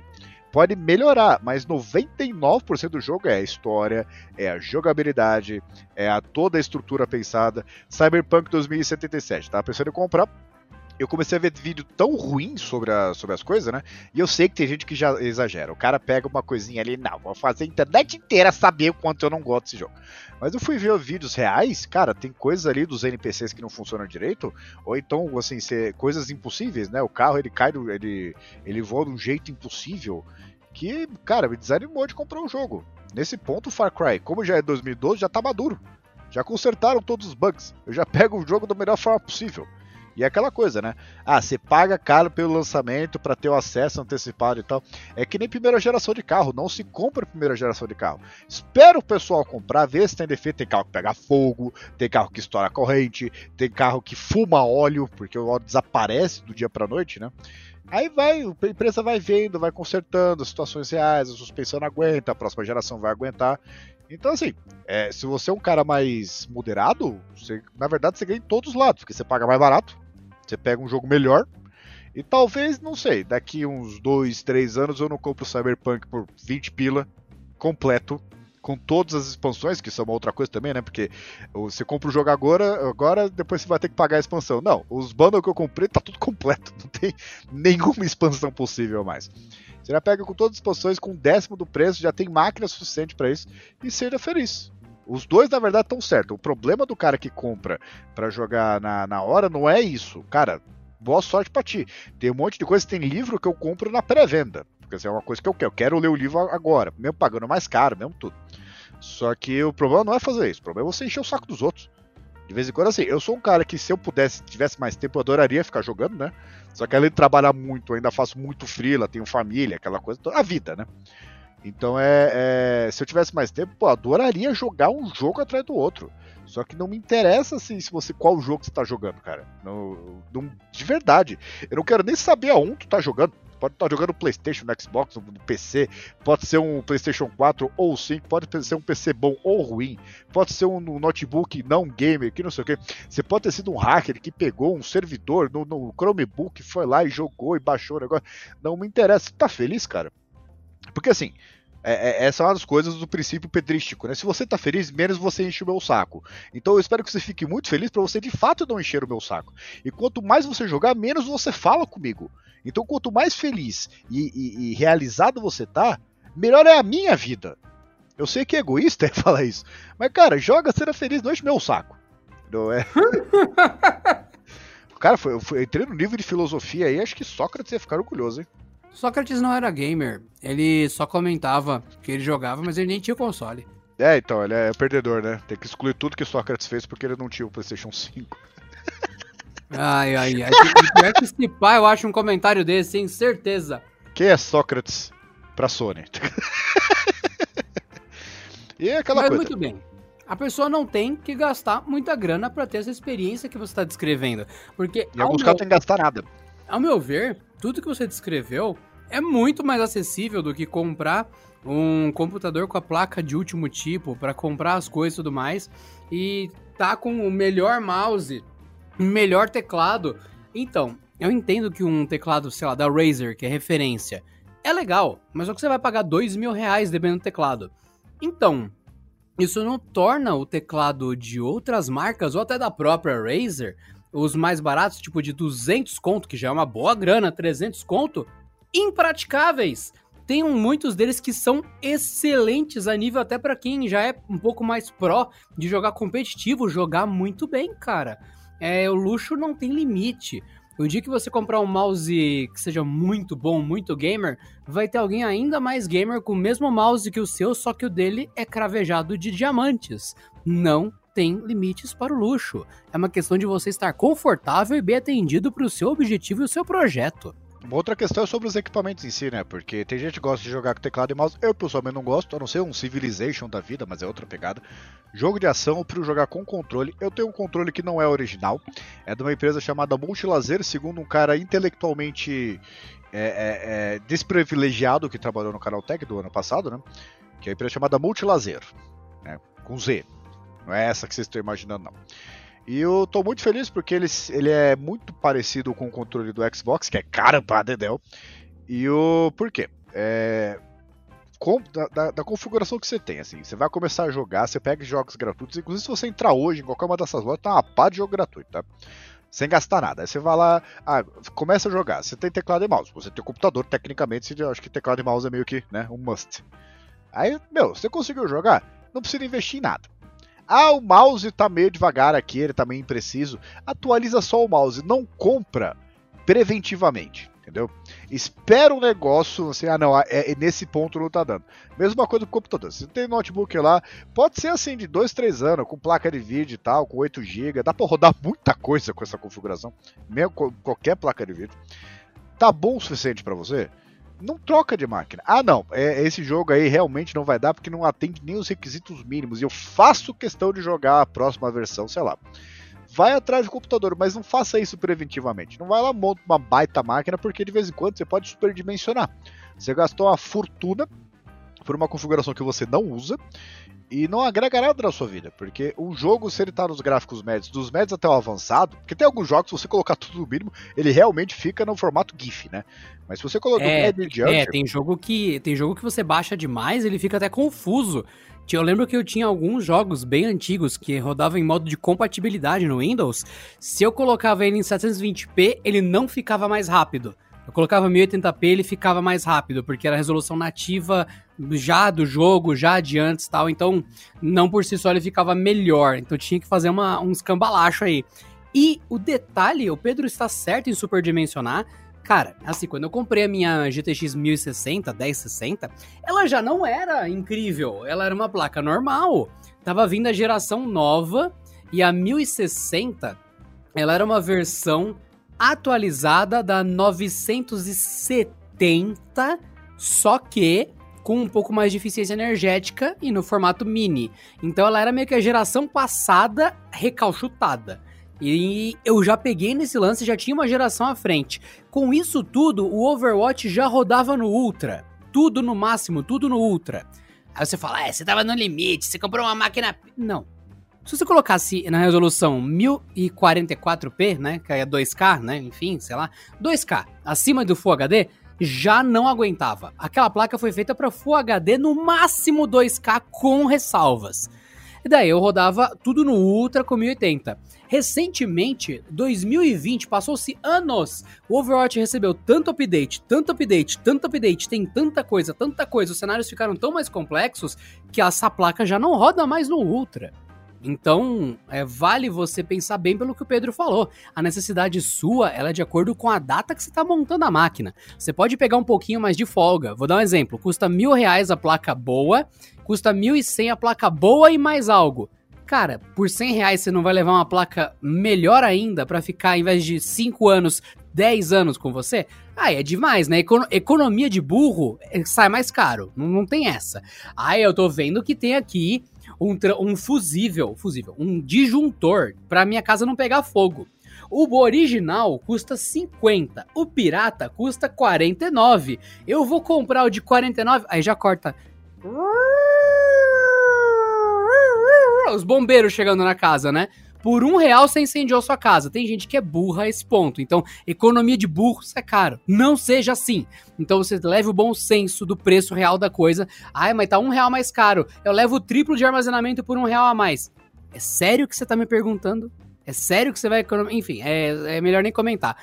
pode melhorar, mas 99% do jogo é a história, é a jogabilidade, é a toda a estrutura pensada. Cyberpunk 2077, tava pensando em comprar. Eu comecei a ver vídeo tão ruim sobre, a, sobre as coisas, né? E eu sei que tem gente que já exagera. O cara pega uma coisinha ali, não, vou fazer a internet inteira saber o quanto eu não gosto desse jogo. Mas eu fui ver vídeos reais, cara, tem coisas ali dos NPCs que não funcionam direito, ou então, assim, ser coisas impossíveis, né? O carro ele cai, ele, ele voa de um jeito impossível que, cara, me desanimou de comprar o um jogo. Nesse ponto, Far Cry, como já é 2012, já tá maduro. Já consertaram todos os bugs. Eu já pego o jogo da melhor forma possível. E é aquela coisa, né? Ah, você paga caro pelo lançamento para ter o acesso antecipado e tal. É que nem primeira geração de carro, não se compra primeira geração de carro. Espera o pessoal comprar, ver se tem defeito. Tem carro que pega fogo, tem carro que estoura corrente, tem carro que fuma óleo, porque o óleo desaparece do dia para noite, né? Aí vai, a empresa vai vendo, vai consertando situações reais, a suspensão não aguenta, a próxima geração vai aguentar. Então, assim, é, se você é um cara mais moderado, você, na verdade você ganha em todos os lados, porque você paga mais barato, você pega um jogo melhor, e talvez, não sei, daqui uns 2, 3 anos eu não compro Cyberpunk por 20 pila completo com todas as expansões, que são uma outra coisa também, né? Porque você compra o jogo agora, agora depois você vai ter que pagar a expansão. Não, os bundles que eu comprei tá tudo completo, não tem nenhuma expansão possível mais. Você já pega com todas as expansões com um décimo do preço, já tem máquina suficiente para isso e seja feliz. Os dois, na verdade, estão certos. O problema do cara que compra para jogar na, na hora não é isso. Cara, boa sorte para ti. Tem um monte de coisa, tem livro que eu compro na pré-venda. Quer dizer, é uma coisa que eu quero. Eu quero ler o livro agora, mesmo pagando mais caro, mesmo tudo. Só que o problema não é fazer isso. O problema é você encher o saco dos outros. De vez em quando, assim, eu sou um cara que se eu pudesse, tivesse mais tempo, eu adoraria ficar jogando, né? Só que além de trabalhar muito, ainda faço muito freela, tenho família, aquela coisa, a vida, né? Então é, é, Se eu tivesse mais tempo, pô, adoraria jogar um jogo atrás do outro. Só que não me interessa assim, se você qual jogo você tá jogando, cara. Não, não, de verdade. Eu não quero nem saber aonde tu tá jogando. Pode estar jogando no PlayStation, Xbox, no PC, pode ser um PlayStation 4 ou 5, pode ser um PC bom ou ruim, pode ser um notebook não gamer, que não sei o que. Você pode ter sido um hacker que pegou um servidor no, no Chromebook, foi lá e jogou e baixou o negócio. Não me interessa. Você tá feliz, cara? Porque assim, é, é, essa é uma das coisas do princípio pedrístico, né? Se você tá feliz, menos você enche o meu saco. Então eu espero que você fique muito feliz para você de fato não encher o meu saco. E quanto mais você jogar, menos você fala comigo. Então quanto mais feliz e, e, e realizado você tá, melhor é a minha vida. Eu sei que é egoísta falar isso, mas cara, joga, será feliz, não enche o meu saco. Não é? cara, foi, eu, eu entrei no nível de filosofia aí, acho que Sócrates ia ficar orgulhoso, hein? Sócrates não era gamer. Ele só comentava que ele jogava, mas ele nem tinha console. É, então, ele é perdedor, né? Tem que excluir tudo que Sócrates fez porque ele não tinha o PlayStation 5. Ai, ai, ai. Pior que esse pai, eu acho um comentário desse, hein? Certeza. Quem é Sócrates pra Sony? e é aquela Mas coisa. muito bem. A pessoa não tem que gastar muita grana para ter essa experiência que você está descrevendo. Porque. Em alguns casos, tem que gastar nada. Ao meu ver, tudo que você descreveu é muito mais acessível do que comprar um computador com a placa de último tipo para comprar as coisas e tudo mais e tá com o melhor mouse, melhor teclado. Então, eu entendo que um teclado, sei lá, da Razer, que é referência, é legal, mas só que você vai pagar dois mil reais dependendo do teclado. Então, isso não torna o teclado de outras marcas ou até da própria Razer os mais baratos, tipo de 200 conto, que já é uma boa grana, 300 conto, impraticáveis. Tem muitos deles que são excelentes a nível até para quem já é um pouco mais pró de jogar competitivo, jogar muito bem, cara. É, o luxo não tem limite. O dia que você comprar um mouse que seja muito bom, muito gamer, vai ter alguém ainda mais gamer com o mesmo mouse que o seu, só que o dele é cravejado de diamantes. Não tem limites para o luxo. É uma questão de você estar confortável e bem atendido para o seu objetivo e o seu projeto. Uma outra questão é sobre os equipamentos em si, né? Porque tem gente que gosta de jogar com teclado e mouse. Eu pessoalmente não gosto, a não ser um Civilization da vida, mas é outra pegada. Jogo de ação, prefiro jogar com controle. Eu tenho um controle que não é original. É de uma empresa chamada Multilazer, segundo um cara intelectualmente é, é, é, desprivilegiado que trabalhou no Canal Tech do ano passado, né? Que é a empresa chamada Multilazer, né? Com Z. Não é essa que vocês estão imaginando, não. E eu tô muito feliz porque ele, ele é muito parecido com o controle do Xbox, que é cara pra Dedel. E o. Por quê? É, com, da, da, da, configuração que você tem, assim. Você vai começar a jogar, você pega jogos gratuitos. Inclusive, se você entrar hoje em qualquer uma dessas lojas, tá uma pá de jogo gratuito, tá? Sem gastar nada. Aí você vai lá, ah, começa a jogar. Você tem teclado e mouse. Você tem computador, tecnicamente, eu acho que teclado e mouse é meio que, né, um must. Aí, meu, você conseguiu jogar, não precisa investir em nada. Ah, o mouse tá meio devagar aqui, ele tá meio impreciso. Atualiza só o mouse, não compra preventivamente, entendeu? Espera um negócio, assim, ah não, é, é nesse ponto não tá dando. Mesma coisa com o computador. Você tem notebook lá, pode ser assim de 2, 3 anos, com placa de vídeo e tal, com 8 GB, dá para rodar muita coisa com essa configuração, mesmo qualquer placa de vídeo. Tá bom o suficiente para você? Não troca de máquina. Ah, não, é, esse jogo aí realmente não vai dar porque não atende nem os requisitos mínimos. E eu faço questão de jogar a próxima versão, sei lá. Vai atrás do computador, mas não faça isso preventivamente. Não vai lá monta uma baita máquina porque de vez em quando você pode superdimensionar. Você gastou uma fortuna por uma configuração que você não usa e não agrega nada na sua vida, porque o jogo, se ele tá nos gráficos médios, dos médios até o avançado, porque tem alguns jogos, se você colocar tudo no mínimo, ele realmente fica no formato GIF, né? Mas se você colocar é, médio em diante... É, tem jogo, que, tem jogo que você baixa demais, ele fica até confuso. Eu lembro que eu tinha alguns jogos bem antigos que rodavam em modo de compatibilidade no Windows. Se eu colocava ele em 720p, ele não ficava mais rápido. Eu colocava 1080p, ele ficava mais rápido, porque era a resolução nativa já do jogo, já de antes tal. Então, não por si só ele ficava melhor. Então tinha que fazer uma, um escambalacho aí. E o detalhe, o Pedro está certo em superdimensionar. Cara, assim, quando eu comprei a minha GTX 1060, 1060, ela já não era incrível. Ela era uma placa normal. Tava vindo a geração nova e a 1060, ela era uma versão atualizada da 970, só que com um pouco mais de eficiência energética e no formato mini. Então ela era meio que a geração passada recalchutada. E eu já peguei nesse lance, já tinha uma geração à frente. Com isso tudo, o Overwatch já rodava no Ultra. Tudo no máximo, tudo no Ultra. Aí você fala, é, você tava no limite, você comprou uma máquina. Não. Se você colocasse na resolução 1044p, né, que é 2K, né, enfim, sei lá, 2K, acima do Full HD, já não aguentava. Aquela placa foi feita para Full HD no máximo 2K com ressalvas. E daí eu rodava tudo no Ultra com 1080. Recentemente, 2020, passou-se anos, o Overwatch recebeu tanto update, tanto update, tanto update, tem tanta coisa, tanta coisa, os cenários ficaram tão mais complexos que essa placa já não roda mais no Ultra. Então, é, vale você pensar bem pelo que o Pedro falou. A necessidade sua, ela é de acordo com a data que você está montando a máquina. Você pode pegar um pouquinho mais de folga. Vou dar um exemplo. Custa mil reais a placa boa, custa mil e cem a placa boa e mais algo. Cara, por 100 reais você não vai levar uma placa melhor ainda para ficar, ao invés de 5 anos, 10 anos com você? Aí ah, é demais, né? economia de burro é, sai mais caro. Não, não tem essa. Aí eu tô vendo que tem aqui um, um fusível, fusível, um disjuntor para minha casa não pegar fogo. O original custa 50, o pirata custa 49. Eu vou comprar o de 49, aí já corta. Os bombeiros chegando na casa, né? Por um real você incendiou sua casa. Tem gente que é burra a esse ponto. Então, economia de burros é caro. Não seja assim. Então você leve o bom senso do preço real da coisa. Ai, mas tá um real mais caro. Eu levo o triplo de armazenamento por um real a mais. É sério que você tá me perguntando? É sério que você vai economizar? Enfim, é, é melhor nem comentar.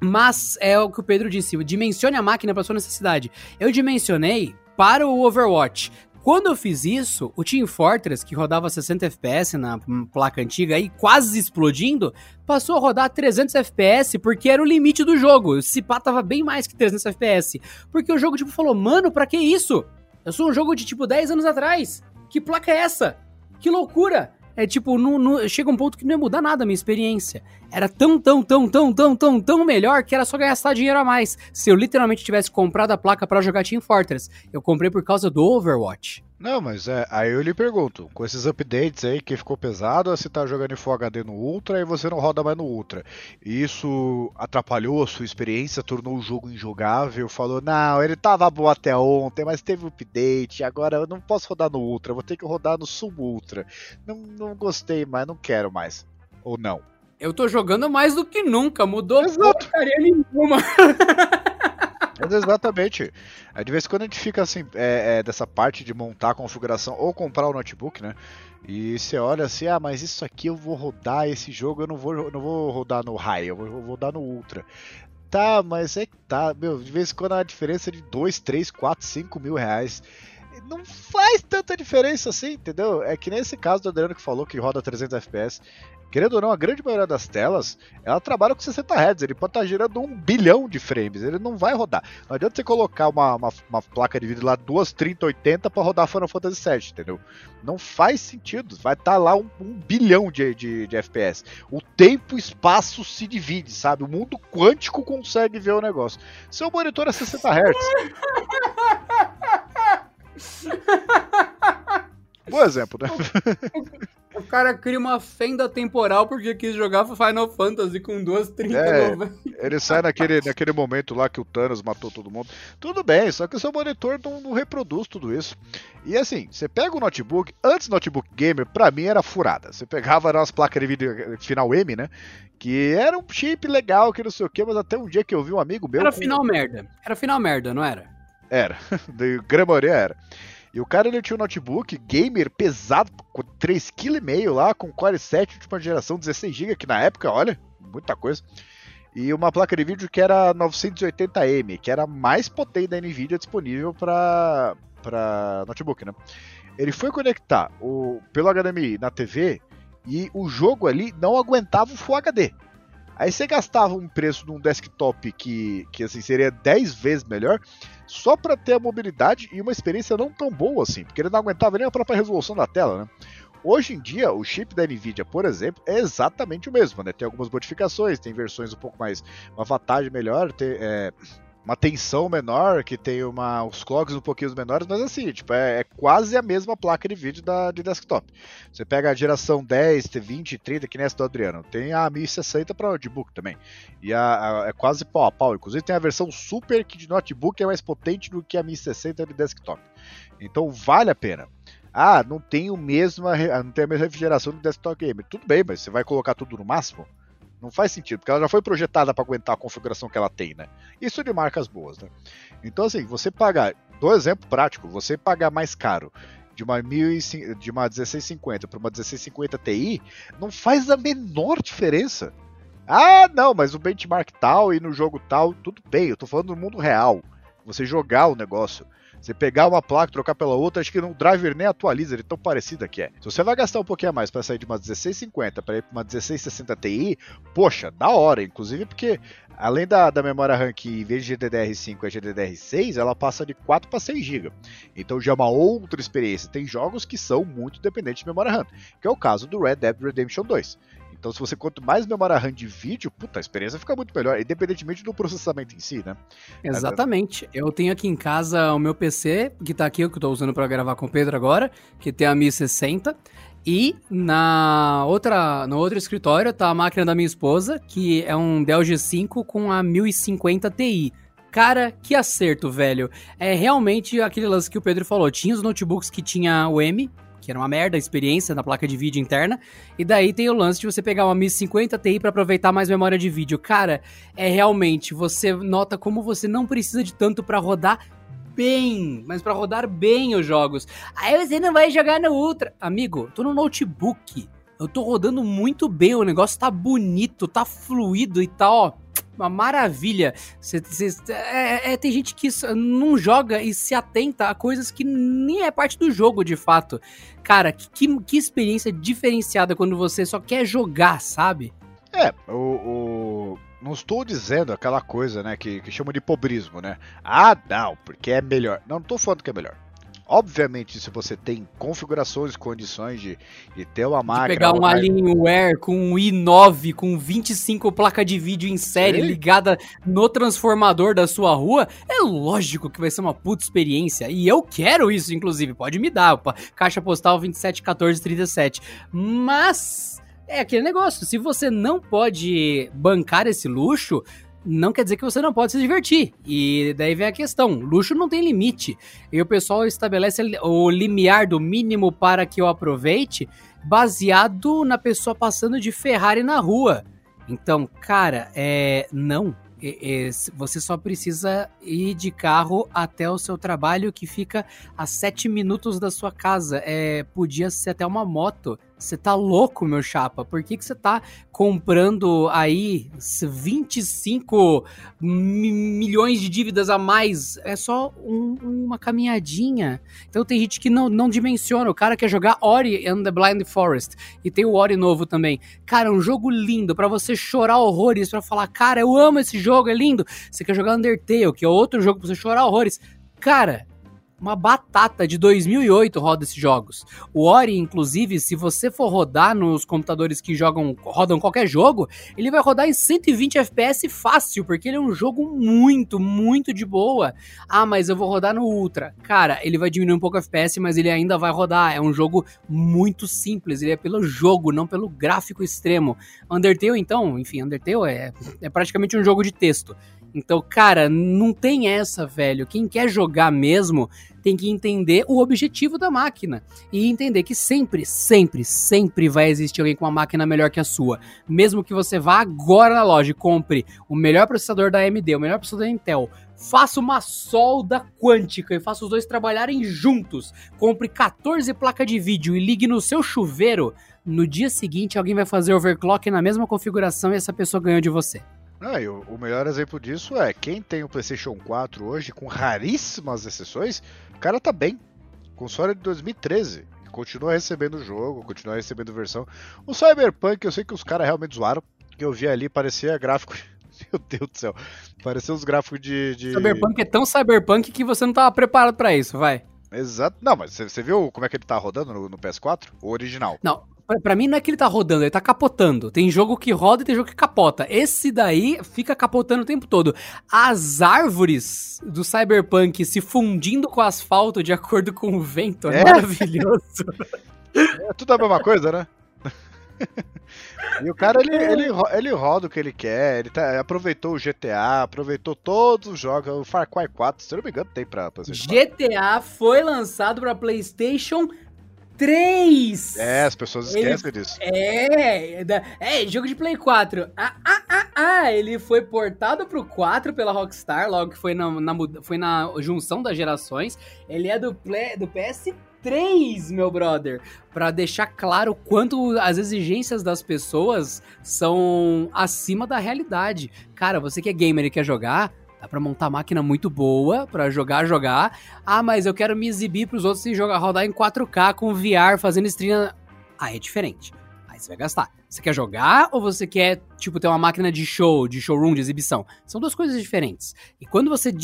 Mas é o que o Pedro disse, dimensione a máquina para sua necessidade. Eu dimensionei para o Overwatch quando eu fiz isso, o Team Fortress, que rodava 60 FPS na placa antiga e quase explodindo, passou a rodar 300 FPS porque era o limite do jogo. Se pá, tava bem mais que 300 FPS. Porque o jogo, tipo, falou, mano, pra que isso? Eu sou um jogo de, tipo, 10 anos atrás. Que placa é essa? Que loucura! É tipo, não, chega um ponto que não ia mudar nada a minha experiência. Era tão, tão, tão, tão, tão, tão, tão melhor que era só gastar dinheiro a mais. Se eu literalmente tivesse comprado a placa para jogar Team Fortress, eu comprei por causa do Overwatch. Não, mas é, aí eu lhe pergunto, com esses updates aí que ficou pesado, você tá jogando em Full HD no Ultra e você não roda mais no Ultra. Isso atrapalhou a sua experiência, tornou o jogo injogável, falou, não, ele tava bom até ontem, mas teve update, agora eu não posso rodar no Ultra, vou ter que rodar no Sub Ultra. Não, não gostei mais, não quero mais. Ou não? Eu tô jogando mais do que nunca, mudou Exato. porcaria nenhuma. Mas exatamente. Aí de vez em quando a gente fica assim, é, é, dessa parte de montar a configuração ou comprar o notebook, né? E você olha assim, ah, mas isso aqui eu vou rodar, esse jogo eu não vou, não vou rodar no high, eu vou, vou rodar no ultra. Tá, mas é que tá, meu, de vez em quando a diferença é de 2, 3, 4, 5 mil reais. Não faz tanta diferença assim, entendeu? É que nesse caso do Adriano que falou que roda 300 FPS. Querendo ou não, a grande maioria das telas, ela trabalha com 60 Hz, ele pode estar gerando um bilhão de frames, ele não vai rodar. Não adianta você colocar uma, uma, uma placa de vídeo lá, duas 3080 para rodar Final Fantasy VII, entendeu? Não faz sentido, vai estar lá um, um bilhão de, de, de, FPS. O tempo e espaço se divide, sabe? O mundo quântico consegue ver o negócio. Seu monitor é 60 Hz. Bom exemplo, né? O cara cria uma fenda temporal porque quis jogar Final Fantasy com duas 30 é, Ele sai naquele, naquele momento lá que o Thanos matou todo mundo. Tudo bem, só que o seu monitor não, não reproduz tudo isso. E assim, você pega o notebook, antes notebook gamer, pra mim era furada. Você pegava as placas de vídeo final M, né? Que era um chip legal, que não sei o que, mas até um dia que eu vi um amigo meu. Era com... final merda. Era final merda, não era? Era. De grande era. E o cara ele tinha um notebook gamer pesado, com 3,5 kg lá, com Core 7 última geração, 16 GB, que na época, olha, muita coisa. E uma placa de vídeo que era 980M, que era a mais potente da Nvidia disponível para notebook, né? Ele foi conectar o, pelo HDMI na TV e o jogo ali não aguentava o Full HD. Aí você gastava um preço de um desktop que, que assim, seria 10 vezes melhor, só para ter a mobilidade e uma experiência não tão boa assim, porque ele não aguentava nem a própria resolução da tela, né? Hoje em dia, o chip da Nvidia, por exemplo, é exatamente o mesmo, né? Tem algumas modificações, tem versões um pouco mais, uma vantagem melhor, tem, é, uma tensão menor, que tem uma, os clocks um pouquinho menores, mas assim, tipo, é, é, quase a mesma placa de vídeo da, de desktop. Você pega a geração 10, T20, 30, que nem essa do Adriano, tem a 1060 para notebook também. E a, a, é quase pau a pau. Inclusive tem a versão super que de notebook é mais potente do que a 1060 de desktop. Então vale a pena. Ah, não tem, o mesmo, não tem a mesma refrigeração do desktop gamer. Tudo bem, mas você vai colocar tudo no máximo? Não faz sentido, porque ela já foi projetada para aguentar a configuração que ela tem, né? Isso de marcas boas, né? Então, assim, você pagar, do exemplo prático, você pagar mais caro de uma, 1000, de uma 1650 para uma 1650 Ti, não faz a menor diferença. Ah, não, mas o benchmark tal e no jogo tal, tudo bem, eu tô falando do mundo real. Você jogar o negócio. Você pegar uma placa, trocar pela outra, acho que o driver nem atualiza, ele é tão parecida que é. Se você vai gastar um pouquinho a mais para sair de uma 1650 para ir para uma 1660 Ti, poxa, da hora, inclusive porque além da, da memória RAM que em vez de GDDR5 é GDDR6, ela passa de 4 para 6 GB. Então já é uma outra experiência. Tem jogos que são muito dependentes de memória RAM, que é o caso do Red Dead Redemption 2. Então, se você quanto mais memória RAM de vídeo, puta, a experiência fica muito melhor, independentemente do processamento em si, né? Exatamente. Eu tenho aqui em casa o meu PC, que tá aqui, que eu tô usando para gravar com o Pedro agora, que tem a 1060. E na outra, no outro escritório tá a máquina da minha esposa, que é um Dell G5 com a 1050 Ti. Cara, que acerto, velho. É realmente aquele lance que o Pedro falou. Tinha os notebooks que tinha o M, que era uma merda a experiência na placa de vídeo interna. E daí tem o lance de você pegar uma 1050 Ti para aproveitar mais memória de vídeo. Cara, é realmente, você nota como você não precisa de tanto para rodar bem, mas para rodar bem os jogos. Aí você não vai jogar no Ultra. Amigo, tô no notebook. Eu tô rodando muito bem, o negócio tá bonito, tá fluido e tá, ó uma maravilha. Cê, cê, é, é, tem gente que não joga e se atenta a coisas que nem é parte do jogo de fato. Cara, que, que experiência diferenciada quando você só quer jogar, sabe? É, o, o, não estou dizendo aquela coisa, né, que, que chamam de pobrismo, né? Ah, não, porque é melhor. Não, não tô falando que é melhor. Obviamente, se você tem configurações, condições de, de ter uma máquina. Pegar um Alienware com um i9 com 25 placa de vídeo em série Sim. ligada no transformador da sua rua, é lógico que vai ser uma puta experiência. E eu quero isso, inclusive. Pode me dar. Opa, caixa postal 271437. Mas. É aquele negócio, se você não pode bancar esse luxo, não quer dizer que você não pode se divertir. E daí vem a questão: luxo não tem limite. E o pessoal estabelece o limiar do mínimo para que eu aproveite, baseado na pessoa passando de Ferrari na rua. Então, cara, é. Não. É, é, você só precisa ir de carro até o seu trabalho, que fica a sete minutos da sua casa. É, podia ser até uma moto. Você tá louco, meu chapa? Por que, que você tá comprando aí 25 milhões de dívidas a mais? É só um, uma caminhadinha. Então tem gente que não, não dimensiona. O cara quer jogar Ori and the Blind Forest. E tem o Ori novo também. Cara, é um jogo lindo para você chorar horrores, para falar, cara, eu amo esse jogo, é lindo. Você quer jogar Undertale, que é outro jogo pra você chorar horrores. Cara, uma batata de 2008 roda esses jogos. O Ori, inclusive, se você for rodar nos computadores que jogam rodam qualquer jogo, ele vai rodar em 120 FPS fácil, porque ele é um jogo muito, muito de boa. Ah, mas eu vou rodar no Ultra. Cara, ele vai diminuir um pouco o FPS, mas ele ainda vai rodar. É um jogo muito simples, ele é pelo jogo, não pelo gráfico extremo. Undertale, então, enfim, Undertale é, é praticamente um jogo de texto. Então, cara, não tem essa, velho. Quem quer jogar mesmo tem que entender o objetivo da máquina e entender que sempre, sempre, sempre vai existir alguém com uma máquina melhor que a sua. Mesmo que você vá agora na loja e compre o melhor processador da AMD, o melhor processador da Intel, faça uma solda quântica e faça os dois trabalharem juntos. Compre 14 placas de vídeo e ligue no seu chuveiro. No dia seguinte, alguém vai fazer overclock na mesma configuração e essa pessoa ganhou de você. Ah, e o, o, melhor exemplo disso é quem tem o PlayStation 4 hoje, com raríssimas exceções, o cara tá bem. Console de 2013. Continua recebendo o jogo, continua recebendo versão. O Cyberpunk, eu sei que os caras realmente zoaram. Que eu vi ali, parecia gráfico. Meu Deus do céu. Parecia uns gráficos de, de. Cyberpunk é tão cyberpunk que você não tava preparado para isso, vai. Exato. Não, mas você viu como é que ele tá rodando no, no PS4? O original. Não, Pra, mim não é que ele tá rodando, ele tá capotando. Tem jogo que roda e tem jogo que capota. Esse daí fica capotando o tempo todo. As árvores do Cyberpunk se fundindo com o asfalto de acordo com o vento é, é maravilhoso. É tudo a mesma coisa, né? E o cara, ele, ele, ele roda o que ele quer, ele tá, aproveitou o GTA, aproveitou todos os jogos, o Far Cry 4, se eu não me engano, tem pra PlayStation GTA foi lançado pra PlayStation 3! É, as pessoas esquecem ele, disso. É, é, jogo de Play 4. Ah, ah, ah, ah, ele foi portado pro 4 pela Rockstar, logo que foi na, na, foi na junção das gerações. Ele é do, play, do PS3, meu brother. Para deixar claro quanto as exigências das pessoas são acima da realidade. Cara, você que é gamer e quer jogar, Dá pra montar máquina muito boa para jogar, jogar. Ah, mas eu quero me exibir pros outros e jogar, rodar em 4K com VR, fazendo stream. Ah, é diferente. Aí você vai gastar. Você quer jogar ou você quer, tipo, ter uma máquina de show, de showroom, de exibição? São duas coisas diferentes. E quando você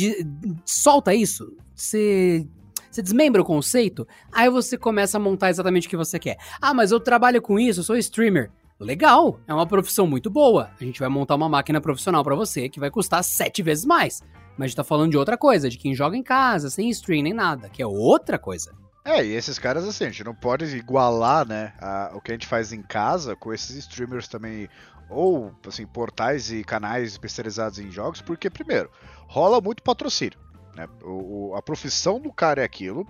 solta isso, você você desmembra o conceito, aí você começa a montar exatamente o que você quer. Ah, mas eu trabalho com isso, eu sou streamer. Legal, é uma profissão muito boa. A gente vai montar uma máquina profissional para você que vai custar sete vezes mais. Mas a gente tá falando de outra coisa, de quem joga em casa, sem stream nem nada, que é outra coisa. É, e esses caras, assim, a gente não pode igualar, né, a, o que a gente faz em casa com esses streamers também, ou, assim, portais e canais especializados em jogos, porque, primeiro, rola muito patrocínio, né, o, a profissão do cara é aquilo,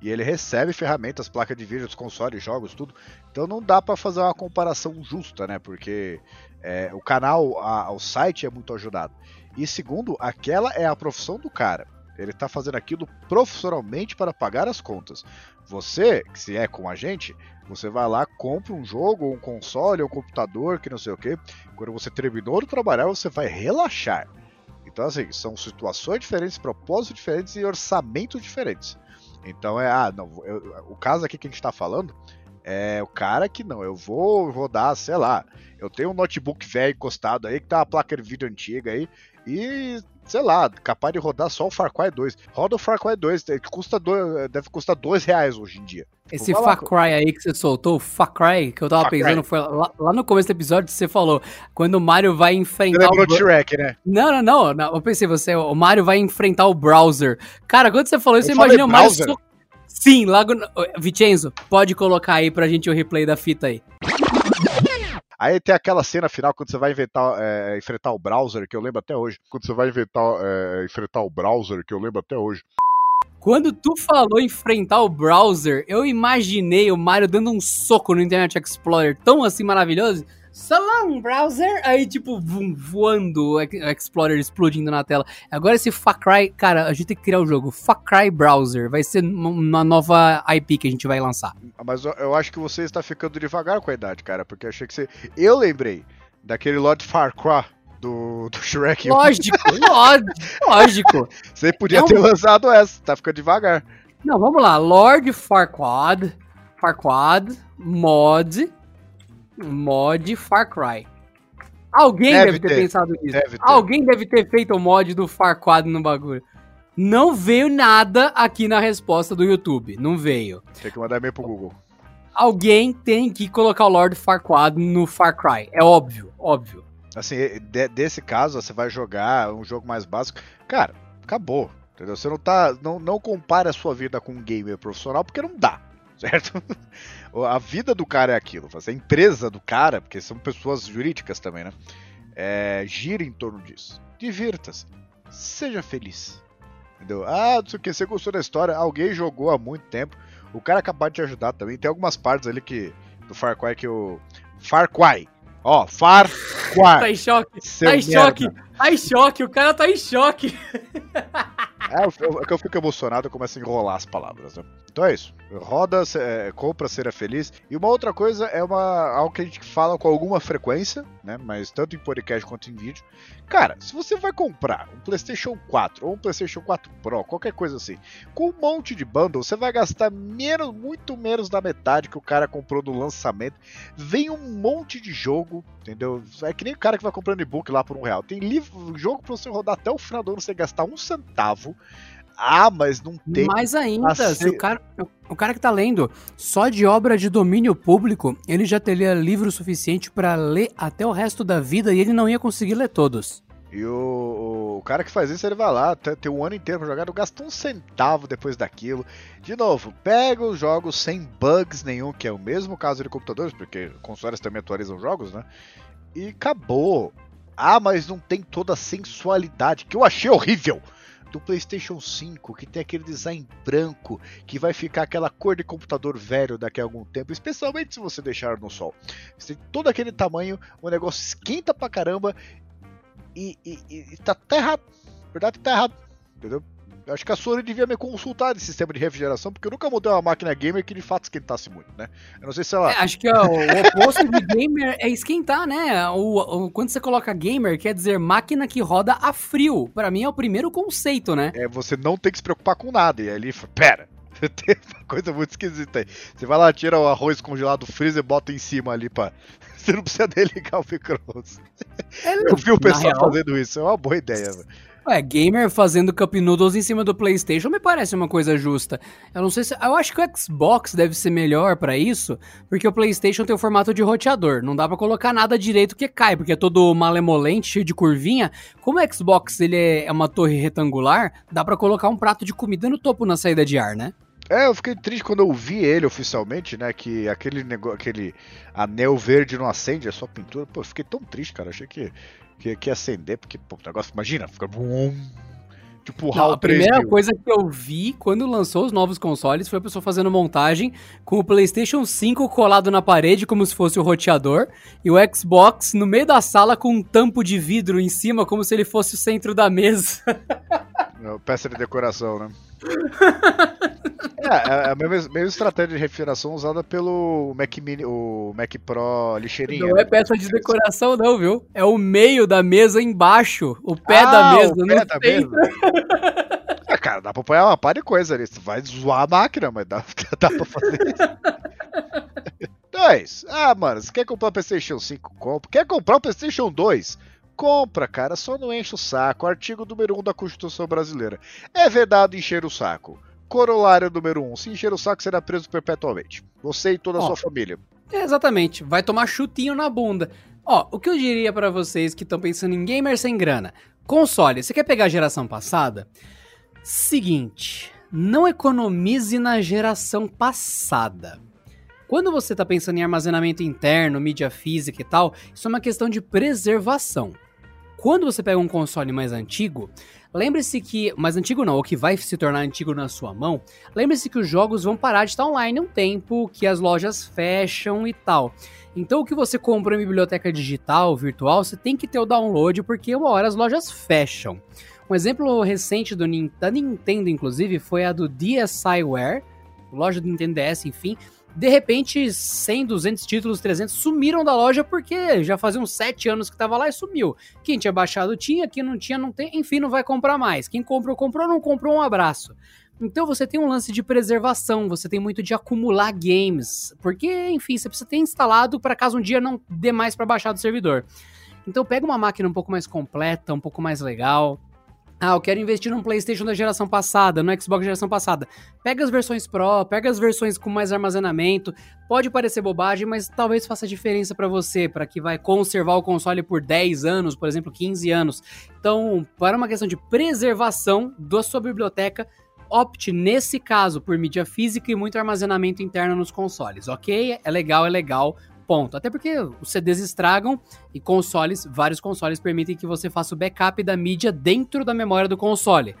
e ele recebe ferramentas, placa de vídeo, consoles, jogos, tudo. Então não dá para fazer uma comparação justa, né? Porque é, o canal, a, o site é muito ajudado. E segundo, aquela é a profissão do cara. Ele está fazendo aquilo profissionalmente para pagar as contas. Você, que se é com a gente, você vai lá, compra um jogo, um console, um computador, que não sei o que. Quando você terminou de trabalhar, você vai relaxar. Então, assim, são situações diferentes, propósitos diferentes e orçamentos diferentes. Então é, ah, não, eu, o caso aqui que a gente está falando É o cara que não, eu vou rodar, sei lá. Eu tenho um notebook velho encostado aí, que tá uma placa de vídeo antiga aí, e sei lá, capaz de rodar só o Far Cry 2. Roda o Far Cry 2, que custa dois, deve custar dois reais hoje em dia. Esse Far Cry aí que você soltou, o Far Cry, que eu tava Far pensando, Cry. foi lá, lá, no começo do episódio você falou, quando o Mario vai enfrentar você o... Shrek, né? Não, não, não, não, eu pensei, você, o Mario vai enfrentar o browser. Cara, quando você falou isso, eu, eu imaginei o Mario... So... Sim, logo... Vicenzo, pode colocar aí pra gente o replay da fita aí. Aí tem aquela cena final quando você vai inventar, é, enfrentar o browser, que eu lembro até hoje. Quando você vai inventar, é, enfrentar o browser, que eu lembro até hoje. Quando tu falou enfrentar o browser, eu imaginei o Mario dando um soco no Internet Explorer tão assim maravilhoso. Salão, browser! Aí, tipo, voando, o Explorer explodindo na tela. Agora esse Far Cry, cara, a gente tem que criar o um jogo. Far Cry Browser. Vai ser uma nova IP que a gente vai lançar. Mas eu acho que você está ficando devagar com a idade, cara, porque eu achei que você. Eu lembrei daquele Lord Far Cry do, do Shrek. Lógico, lógico, lógico. Você podia é um... ter lançado essa, tá ficando devagar. Não, vamos lá. Lord Farquaad, Farquaad, mod, mod Far Cry. Alguém deve, deve ter, ter, pensado nisso. Deve Alguém deve ter feito o mod do Farquaad no bagulho. Não veio nada aqui na resposta do YouTube. Não veio. Tem que mandar e-mail pro Google. Alguém tem que colocar o Lord Farquaad no Far Cry. É óbvio, óbvio. Assim, de, desse caso, você vai jogar um jogo mais básico. Cara, acabou. Entendeu? Você não tá. Não, não compara a sua vida com um gamer profissional, porque não dá. Certo? a vida do cara é aquilo. A empresa do cara, porque são pessoas jurídicas também, né? É, gira em torno disso. Divirta-se. Seja feliz. Entendeu? Ah, não sei o que, você gostou da história, alguém jogou há muito tempo. O cara acabou de te ajudar também. Tem algumas partes ali que. Do Far Cry que o. Far Cry Ó, Far Cry. Tá em choque. Seu tá em merda. choque. Tá em choque. O cara tá em choque. É, eu, eu, fico emocionado, eu começo a enrolar as palavras, né? Então é isso. Roda, é, compra, seja feliz. E uma outra coisa é uma, algo que a gente fala com alguma frequência, né? Mas tanto em podcast quanto em vídeo. Cara, se você vai comprar um PlayStation 4 ou um PlayStation 4 Pro, qualquer coisa assim, com um monte de bundle, você vai gastar menos, muito menos da metade que o cara comprou no lançamento. Vem um monte de jogo, entendeu? É que nem o cara que vai comprando e-book lá por um real. Tem livro, jogo pra você rodar até o final do ano, você gastar um centavo. Ah, mas não tem. Mais ainda, se o cara, o cara que tá lendo só de obra de domínio público, ele já teria livro suficiente para ler até o resto da vida e ele não ia conseguir ler todos. E o, o cara que faz isso, ele vai lá, tem um ano inteiro pra jogar, não gasta um centavo depois daquilo. De novo, pega os jogos sem bugs nenhum, que é o mesmo caso de computadores, porque consoles também atualizam jogos, né? E acabou. Ah, mas não tem toda a sensualidade, que eu achei horrível do PlayStation 5, que tem aquele design branco, que vai ficar aquela cor de computador velho daqui a algum tempo, especialmente se você deixar no sol. Você tem todo aquele tamanho, o negócio esquenta pra caramba e, e, e tá, tá errado. Verdade, tá errado. Entendeu? Eu acho que a Sony devia me consultar de sistema de refrigeração, porque eu nunca montei uma máquina gamer que de fato esquentasse muito, né? Eu não sei se ela. É, acho que ó, o oposto de gamer é esquentar, né? O, o, quando você coloca gamer, quer dizer máquina que roda a frio. Para mim é o primeiro conceito, né? É, você não tem que se preocupar com nada. E ali, pera, tem uma coisa muito esquisita aí. Você vai lá, tira o arroz congelado do freezer e bota em cima ali pra. Você não precisa desligar o micro-ondas. É, eu vi o pessoal real... fazendo isso, é uma boa ideia, velho. Ué, gamer fazendo cup noodles em cima do PlayStation me parece uma coisa justa. Eu não sei se. Eu acho que o Xbox deve ser melhor para isso, porque o PlayStation tem o formato de roteador. Não dá para colocar nada direito que cai, porque é todo malemolente, cheio de curvinha. Como o Xbox ele é uma torre retangular, dá para colocar um prato de comida no topo na saída de ar, né? É, eu fiquei triste quando eu vi ele oficialmente, né? Que aquele negócio, aquele anel verde não acende, é só pintura. Pô, eu fiquei tão triste, cara. Achei que que, que acender, porque pô, o negócio, imagina, fica. Bum, tipo, Não, a primeira coisa que eu vi quando lançou os novos consoles foi a pessoa fazendo montagem com o PlayStation 5 colado na parede como se fosse o roteador e o Xbox no meio da sala com um tampo de vidro em cima como se ele fosse o centro da mesa. Peça de decoração, né? é, é a mesma, mesma, estratégia de refrigeração usada pelo Mac Mini, o Mac Pro lixeirinha. Não é né? peça de decoração, não, viu? É o meio da mesa embaixo, o pé ah, da mesa, o pé da mesa. é, cara, dá pra apoiar uma par de coisa ali. Tu vai zoar a máquina, mas dá, dá pra fazer isso. 2. Ah, mano, você quer comprar o PlayStation 5? Compra. Quer comprar o PlayStation 2? Compra, cara, só não enche o saco. Artigo número 1 um da Constituição Brasileira. É vedado encher o saco. Corolário número 1. Um, se encher o saco, será preso perpetuamente. Você e toda a sua família. exatamente. Vai tomar chutinho na bunda. Ó, o que eu diria para vocês que estão pensando em gamer sem grana? Console, você quer pegar a geração passada? Seguinte, não economize na geração passada. Quando você está pensando em armazenamento interno, mídia física e tal, isso é uma questão de preservação. Quando você pega um console mais antigo, lembre-se que. Mais antigo não, o que vai se tornar antigo na sua mão. Lembre-se que os jogos vão parar de estar online um tempo, que as lojas fecham e tal. Então, o que você compra em biblioteca digital, virtual, você tem que ter o download, porque uma hora as lojas fecham. Um exemplo recente do, da Nintendo, inclusive, foi a do DSiWare, loja do Nintendo DS, enfim. De repente, 100, 200 títulos, 300 sumiram da loja porque já fazia uns 7 anos que tava lá e sumiu. Quem tinha baixado tinha, quem não tinha não tem, enfim, não vai comprar mais. Quem comprou, comprou, não comprou, um abraço. Então você tem um lance de preservação, você tem muito de acumular games, porque, enfim, você precisa ter instalado para caso um dia não dê mais para baixar do servidor. Então pega uma máquina um pouco mais completa, um pouco mais legal. Ah, eu quero investir num PlayStation da geração passada, no Xbox da geração passada. Pega as versões Pro, pega as versões com mais armazenamento. Pode parecer bobagem, mas talvez faça diferença para você, para que vai conservar o console por 10 anos, por exemplo, 15 anos. Então, para uma questão de preservação da sua biblioteca, opte nesse caso por mídia física e muito armazenamento interno nos consoles, ok? É legal, é legal, ponto. Até porque os CDs estragam e consoles, vários consoles permitem que você faça o backup da mídia dentro da memória do console.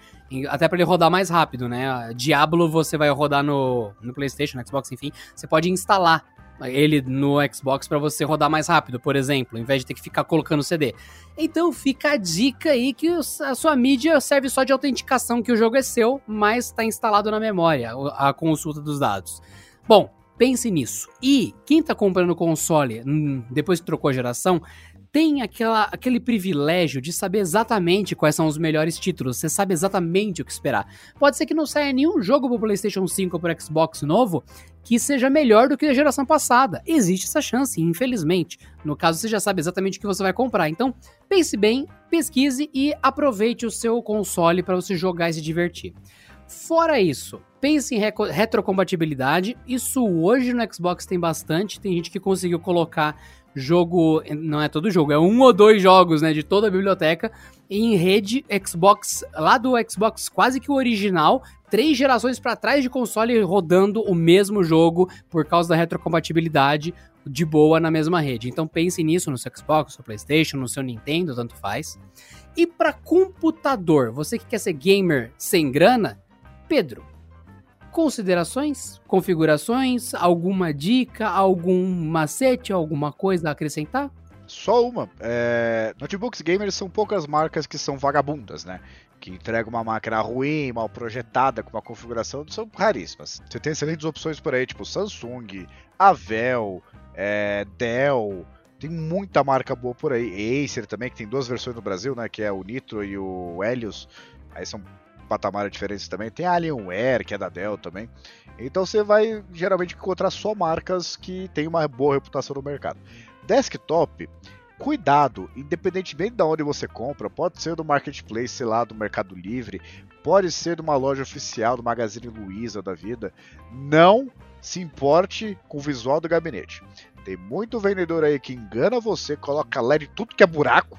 Até para ele rodar mais rápido, né? Diablo você vai rodar no, no PlayStation, no Xbox, enfim. Você pode instalar ele no Xbox para você rodar mais rápido, por exemplo, em vez de ter que ficar colocando CD. Então fica a dica aí que a sua mídia serve só de autenticação que o jogo é seu, mas está instalado na memória a consulta dos dados. Bom, pense nisso. E quem está comprando console hum, depois que trocou a geração tem aquela, aquele privilégio de saber exatamente quais são os melhores títulos, você sabe exatamente o que esperar. Pode ser que não saia nenhum jogo pro PlayStation 5 ou pro Xbox novo que seja melhor do que a geração passada. Existe essa chance, infelizmente. No caso, você já sabe exatamente o que você vai comprar. Então, pense bem, pesquise e aproveite o seu console para você jogar e se divertir. Fora isso, pense em retrocompatibilidade. Isso hoje no Xbox tem bastante. Tem gente que conseguiu colocar jogo, não é todo jogo, é um ou dois jogos, né, de toda a biblioteca em rede Xbox, lá do Xbox quase que o original, três gerações para trás de console rodando o mesmo jogo por causa da retrocompatibilidade de boa na mesma rede. Então pense nisso no seu Xbox, no seu PlayStation, no seu Nintendo, tanto faz. E para computador, você que quer ser gamer sem grana, Pedro, considerações, configurações, alguma dica, algum macete, alguma coisa a acrescentar? Só uma. É... Notebooks gamers são poucas marcas que são vagabundas, né? Que entregam uma máquina ruim, mal projetada, com uma configuração, são raríssimas. Você tem excelentes opções por aí, tipo Samsung, Avel, é... Dell, tem muita marca boa por aí. Acer também, que tem duas versões no Brasil, né? Que é o Nitro e o Helios. Aí são patamares diferentes também. Tem a Alienware, que é da Dell também. Então você vai geralmente encontrar só marcas que têm uma boa reputação no mercado. Desktop, cuidado, independentemente de onde você compra, pode ser do marketplace, sei lá, do Mercado Livre, pode ser de uma loja oficial do Magazine Luiza da vida, não se importe com o visual do gabinete. Tem muito vendedor aí que engana você, coloca LED tudo que é buraco,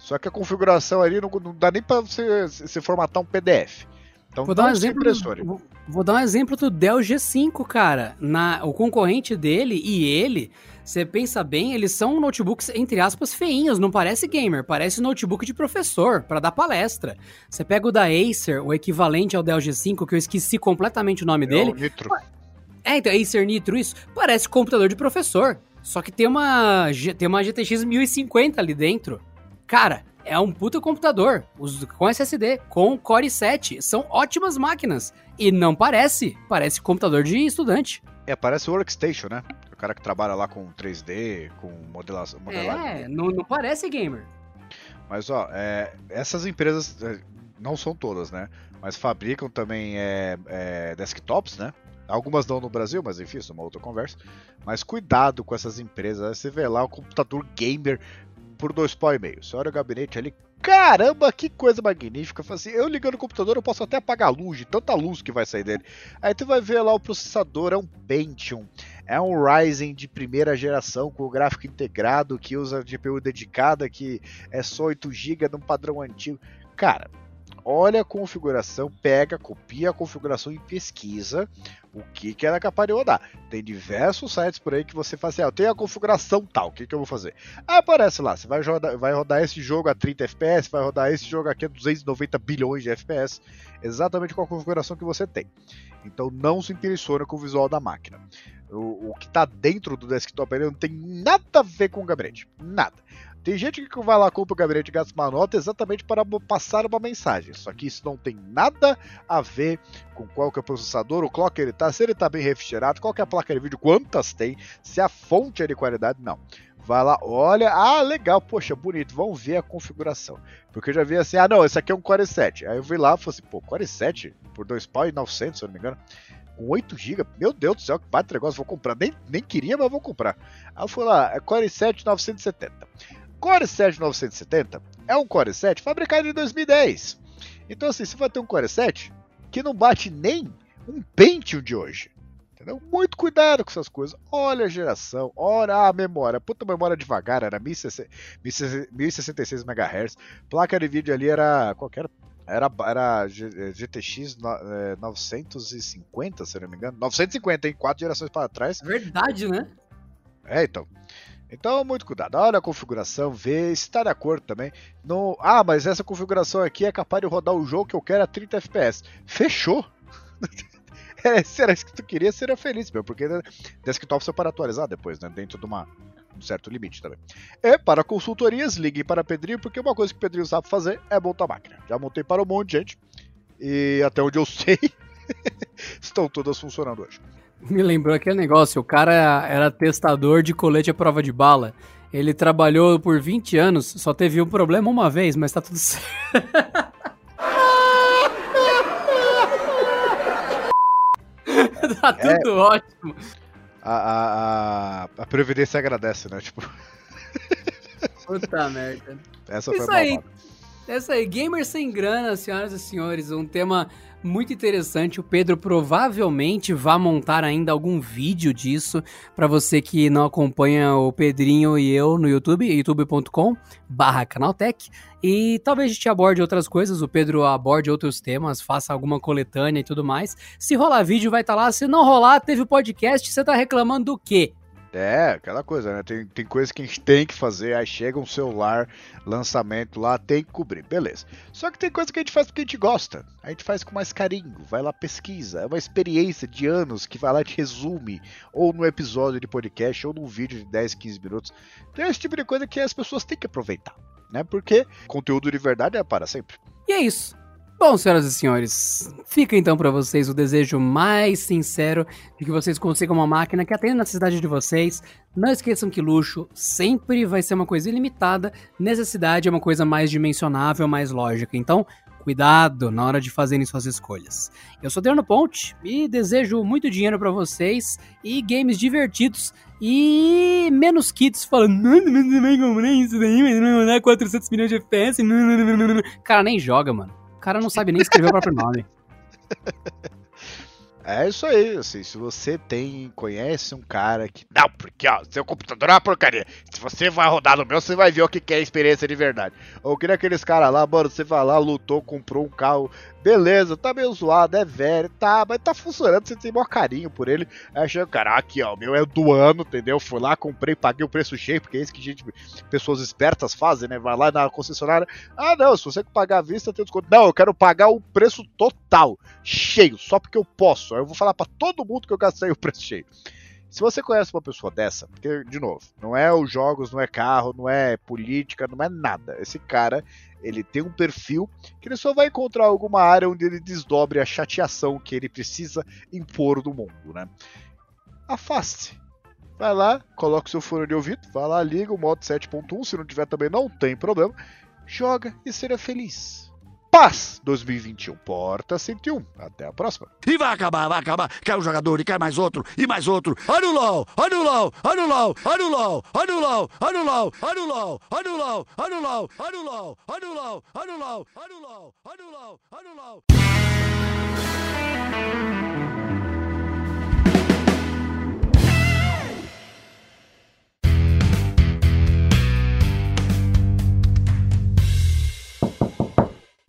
só que a configuração ali não, não dá nem para você, você formatar um PDF. Então, vou dar um exemplo. Vou, vou, dar um exemplo do Dell G5, cara. Na, o concorrente dele e ele, você pensa bem, eles são notebooks entre aspas feinhos, não parece gamer, parece notebook de professor para dar palestra. Você pega o da Acer, o equivalente ao Dell G5, que eu esqueci completamente o nome é dele. O Nitro. É, então Acer Nitro isso, parece computador de professor. Só que tem uma tem uma GTX 1050 ali dentro. Cara, é um puta computador, com SSD, com Core 7. São ótimas máquinas. E não parece. Parece computador de estudante. É, parece Workstation, né? O cara que trabalha lá com 3D, com modelação. É, não, não parece gamer. Mas, ó, é, essas empresas, é, não são todas, né? Mas fabricam também é, é, desktops, né? Algumas não no Brasil, mas enfim, isso é uma outra conversa. Mas cuidado com essas empresas. Você vê lá o computador gamer por dois pau e meio. Você olha o gabinete ali, caramba, que coisa magnífica. Assim, eu ligando o computador, eu posso até apagar a luz, de tanta luz que vai sair dele. Aí tu vai ver lá o processador, é um Pentium. É um Ryzen de primeira geração com o gráfico integrado, que usa GPU dedicada, que é só 8 GB num padrão antigo. Cara, olha a configuração, pega, copia a configuração e pesquisa o que, que ela é capaz de rodar. Tem diversos sites por aí que você faz assim, ah, eu tenho a configuração tal, o que, que eu vou fazer? Ah, aparece lá, você vai rodar, vai rodar esse jogo a 30 FPS, vai rodar esse jogo aqui a 290 bilhões de FPS, exatamente com a configuração que você tem. Então não se impressiona com o visual da máquina. O, o que está dentro do desktop ele não tem nada a ver com o gabinete, nada. Tem gente que vai lá, compra o gabinete e gasta uma nota exatamente para passar uma mensagem. Só que isso não tem nada a ver com qual que é o processador, o clock ele tá, se ele tá bem refrigerado, qual que é a placa de vídeo, quantas tem, se a fonte é de qualidade, não. Vai lá, olha, ah, legal, poxa, bonito, vamos ver a configuração. Porque eu já vi assim, ah, não, esse aqui é um Core 7. Aí eu vi lá e falei assim, pô, Core 7 por 2 pau e 900, se eu não me engano com 8 GB. Meu Deus do céu, que baita negócio, vou comprar. Nem, nem queria, mas vou comprar. Aí eu fui lá, é Core 7 970. Core 7 970 é um Core 7 fabricado em 2010. Então, assim, você vai ter um Core 7 que não bate nem um Pentium de hoje. Entendeu? Muito cuidado com essas coisas. Olha a geração, olha a memória. Puta memória devagar, era 1066 MHz. Placa de vídeo ali era qualquer era, era GTX 950, se eu não me engano. 950, hein? Quatro gerações para trás. Verdade, né? É, então. Então, muito cuidado. Olha a configuração, vê se está de acordo também. Ah, mas essa configuração aqui é capaz de rodar o jogo que eu quero a 30 FPS. Fechou! é, será isso que tu queria, seria feliz, meu, porque desktop você para atualizar depois, né? Dentro de uma, um certo limite também. E para consultorias, ligue para Pedrinho, porque uma coisa que o Pedrinho sabe fazer é montar máquina. Já montei para um monte de gente. E até onde eu sei, estão todas funcionando hoje. Me lembrou aquele negócio, o cara era testador de colete à prova de bala. Ele trabalhou por 20 anos, só teve um problema uma vez, mas tá tudo certo. tá tudo é, ótimo. A, a, a, Previdência agradece, né? Tipo. Puta merda. Essa Isso foi aí. Essa aí, Gamer Sem Grana, senhoras e senhores, um tema muito interessante. O Pedro provavelmente vai montar ainda algum vídeo disso para você que não acompanha o Pedrinho e eu no YouTube, youtube.com/canaltech. E talvez a gente aborde outras coisas, o Pedro aborde outros temas, faça alguma coletânea e tudo mais. Se rolar vídeo, vai estar tá lá. Se não rolar, teve podcast, você tá reclamando do quê? É, aquela coisa, né? Tem, tem coisa que a gente tem que fazer, aí chega um celular, lançamento lá, tem que cobrir, beleza. Só que tem coisa que a gente faz porque a gente gosta, a gente faz com mais carinho, vai lá pesquisa, é uma experiência de anos que vai lá e te resume, ou no episódio de podcast, ou num vídeo de 10, 15 minutos. Tem esse tipo de coisa que as pessoas têm que aproveitar, né? Porque conteúdo de verdade é para sempre. E é isso. Bom, senhoras e senhores, fica então para vocês o desejo mais sincero de que vocês consigam uma máquina que atenda a necessidade de vocês. Não esqueçam que luxo sempre vai ser uma coisa ilimitada, necessidade é uma coisa mais dimensionável, mais lógica. Então, cuidado na hora de fazerem suas escolhas. Eu sou Adriano Ponte e desejo muito dinheiro para vocês e games divertidos e menos kits falando, não, não, não, comprei isso daí, mas não dá 400 milhões de FPS. Cara, nem joga, mano. O cara não sabe nem escrever o próprio nome. É isso aí, assim, se você tem, conhece um cara que. Não, porque ó, seu computador é uma porcaria. Se você vai rodar no meu, você vai ver o que é experiência de verdade. Ou que aqueles caras lá, mano, você vai lá, lutou, comprou um carro Beleza, tá meio zoado, é velho, tá, mas tá funcionando, você tem maior carinho por ele. Aí chega cara, aqui ó, o meu é do ano, entendeu? Fui lá, comprei, paguei o preço cheio, porque é isso que gente, pessoas espertas fazem, né? Vai lá na concessionária, ah não, se você pagar à vista tem desconto. Não, eu quero pagar o preço total, cheio, só porque eu posso. Aí eu vou falar para todo mundo que eu gastei o preço cheio. Se você conhece uma pessoa dessa, porque, de novo, não é os jogos, não é carro, não é política, não é nada. Esse cara, ele tem um perfil que ele só vai encontrar alguma área onde ele desdobre a chateação que ele precisa impor no mundo, né? Afaste. Vai lá, coloca o seu fone de ouvido, vai lá, liga o modo 7.1, se não tiver também não tem problema. Joga e seja feliz. Paz 2021. Porta 101. Até a próxima. E vai acabar, vai acabar. Cai um jogador e cai mais outro, e mais outro. Olha o LOL, olha o LOL, olha o LOL, olha o LOL, olha o LOL,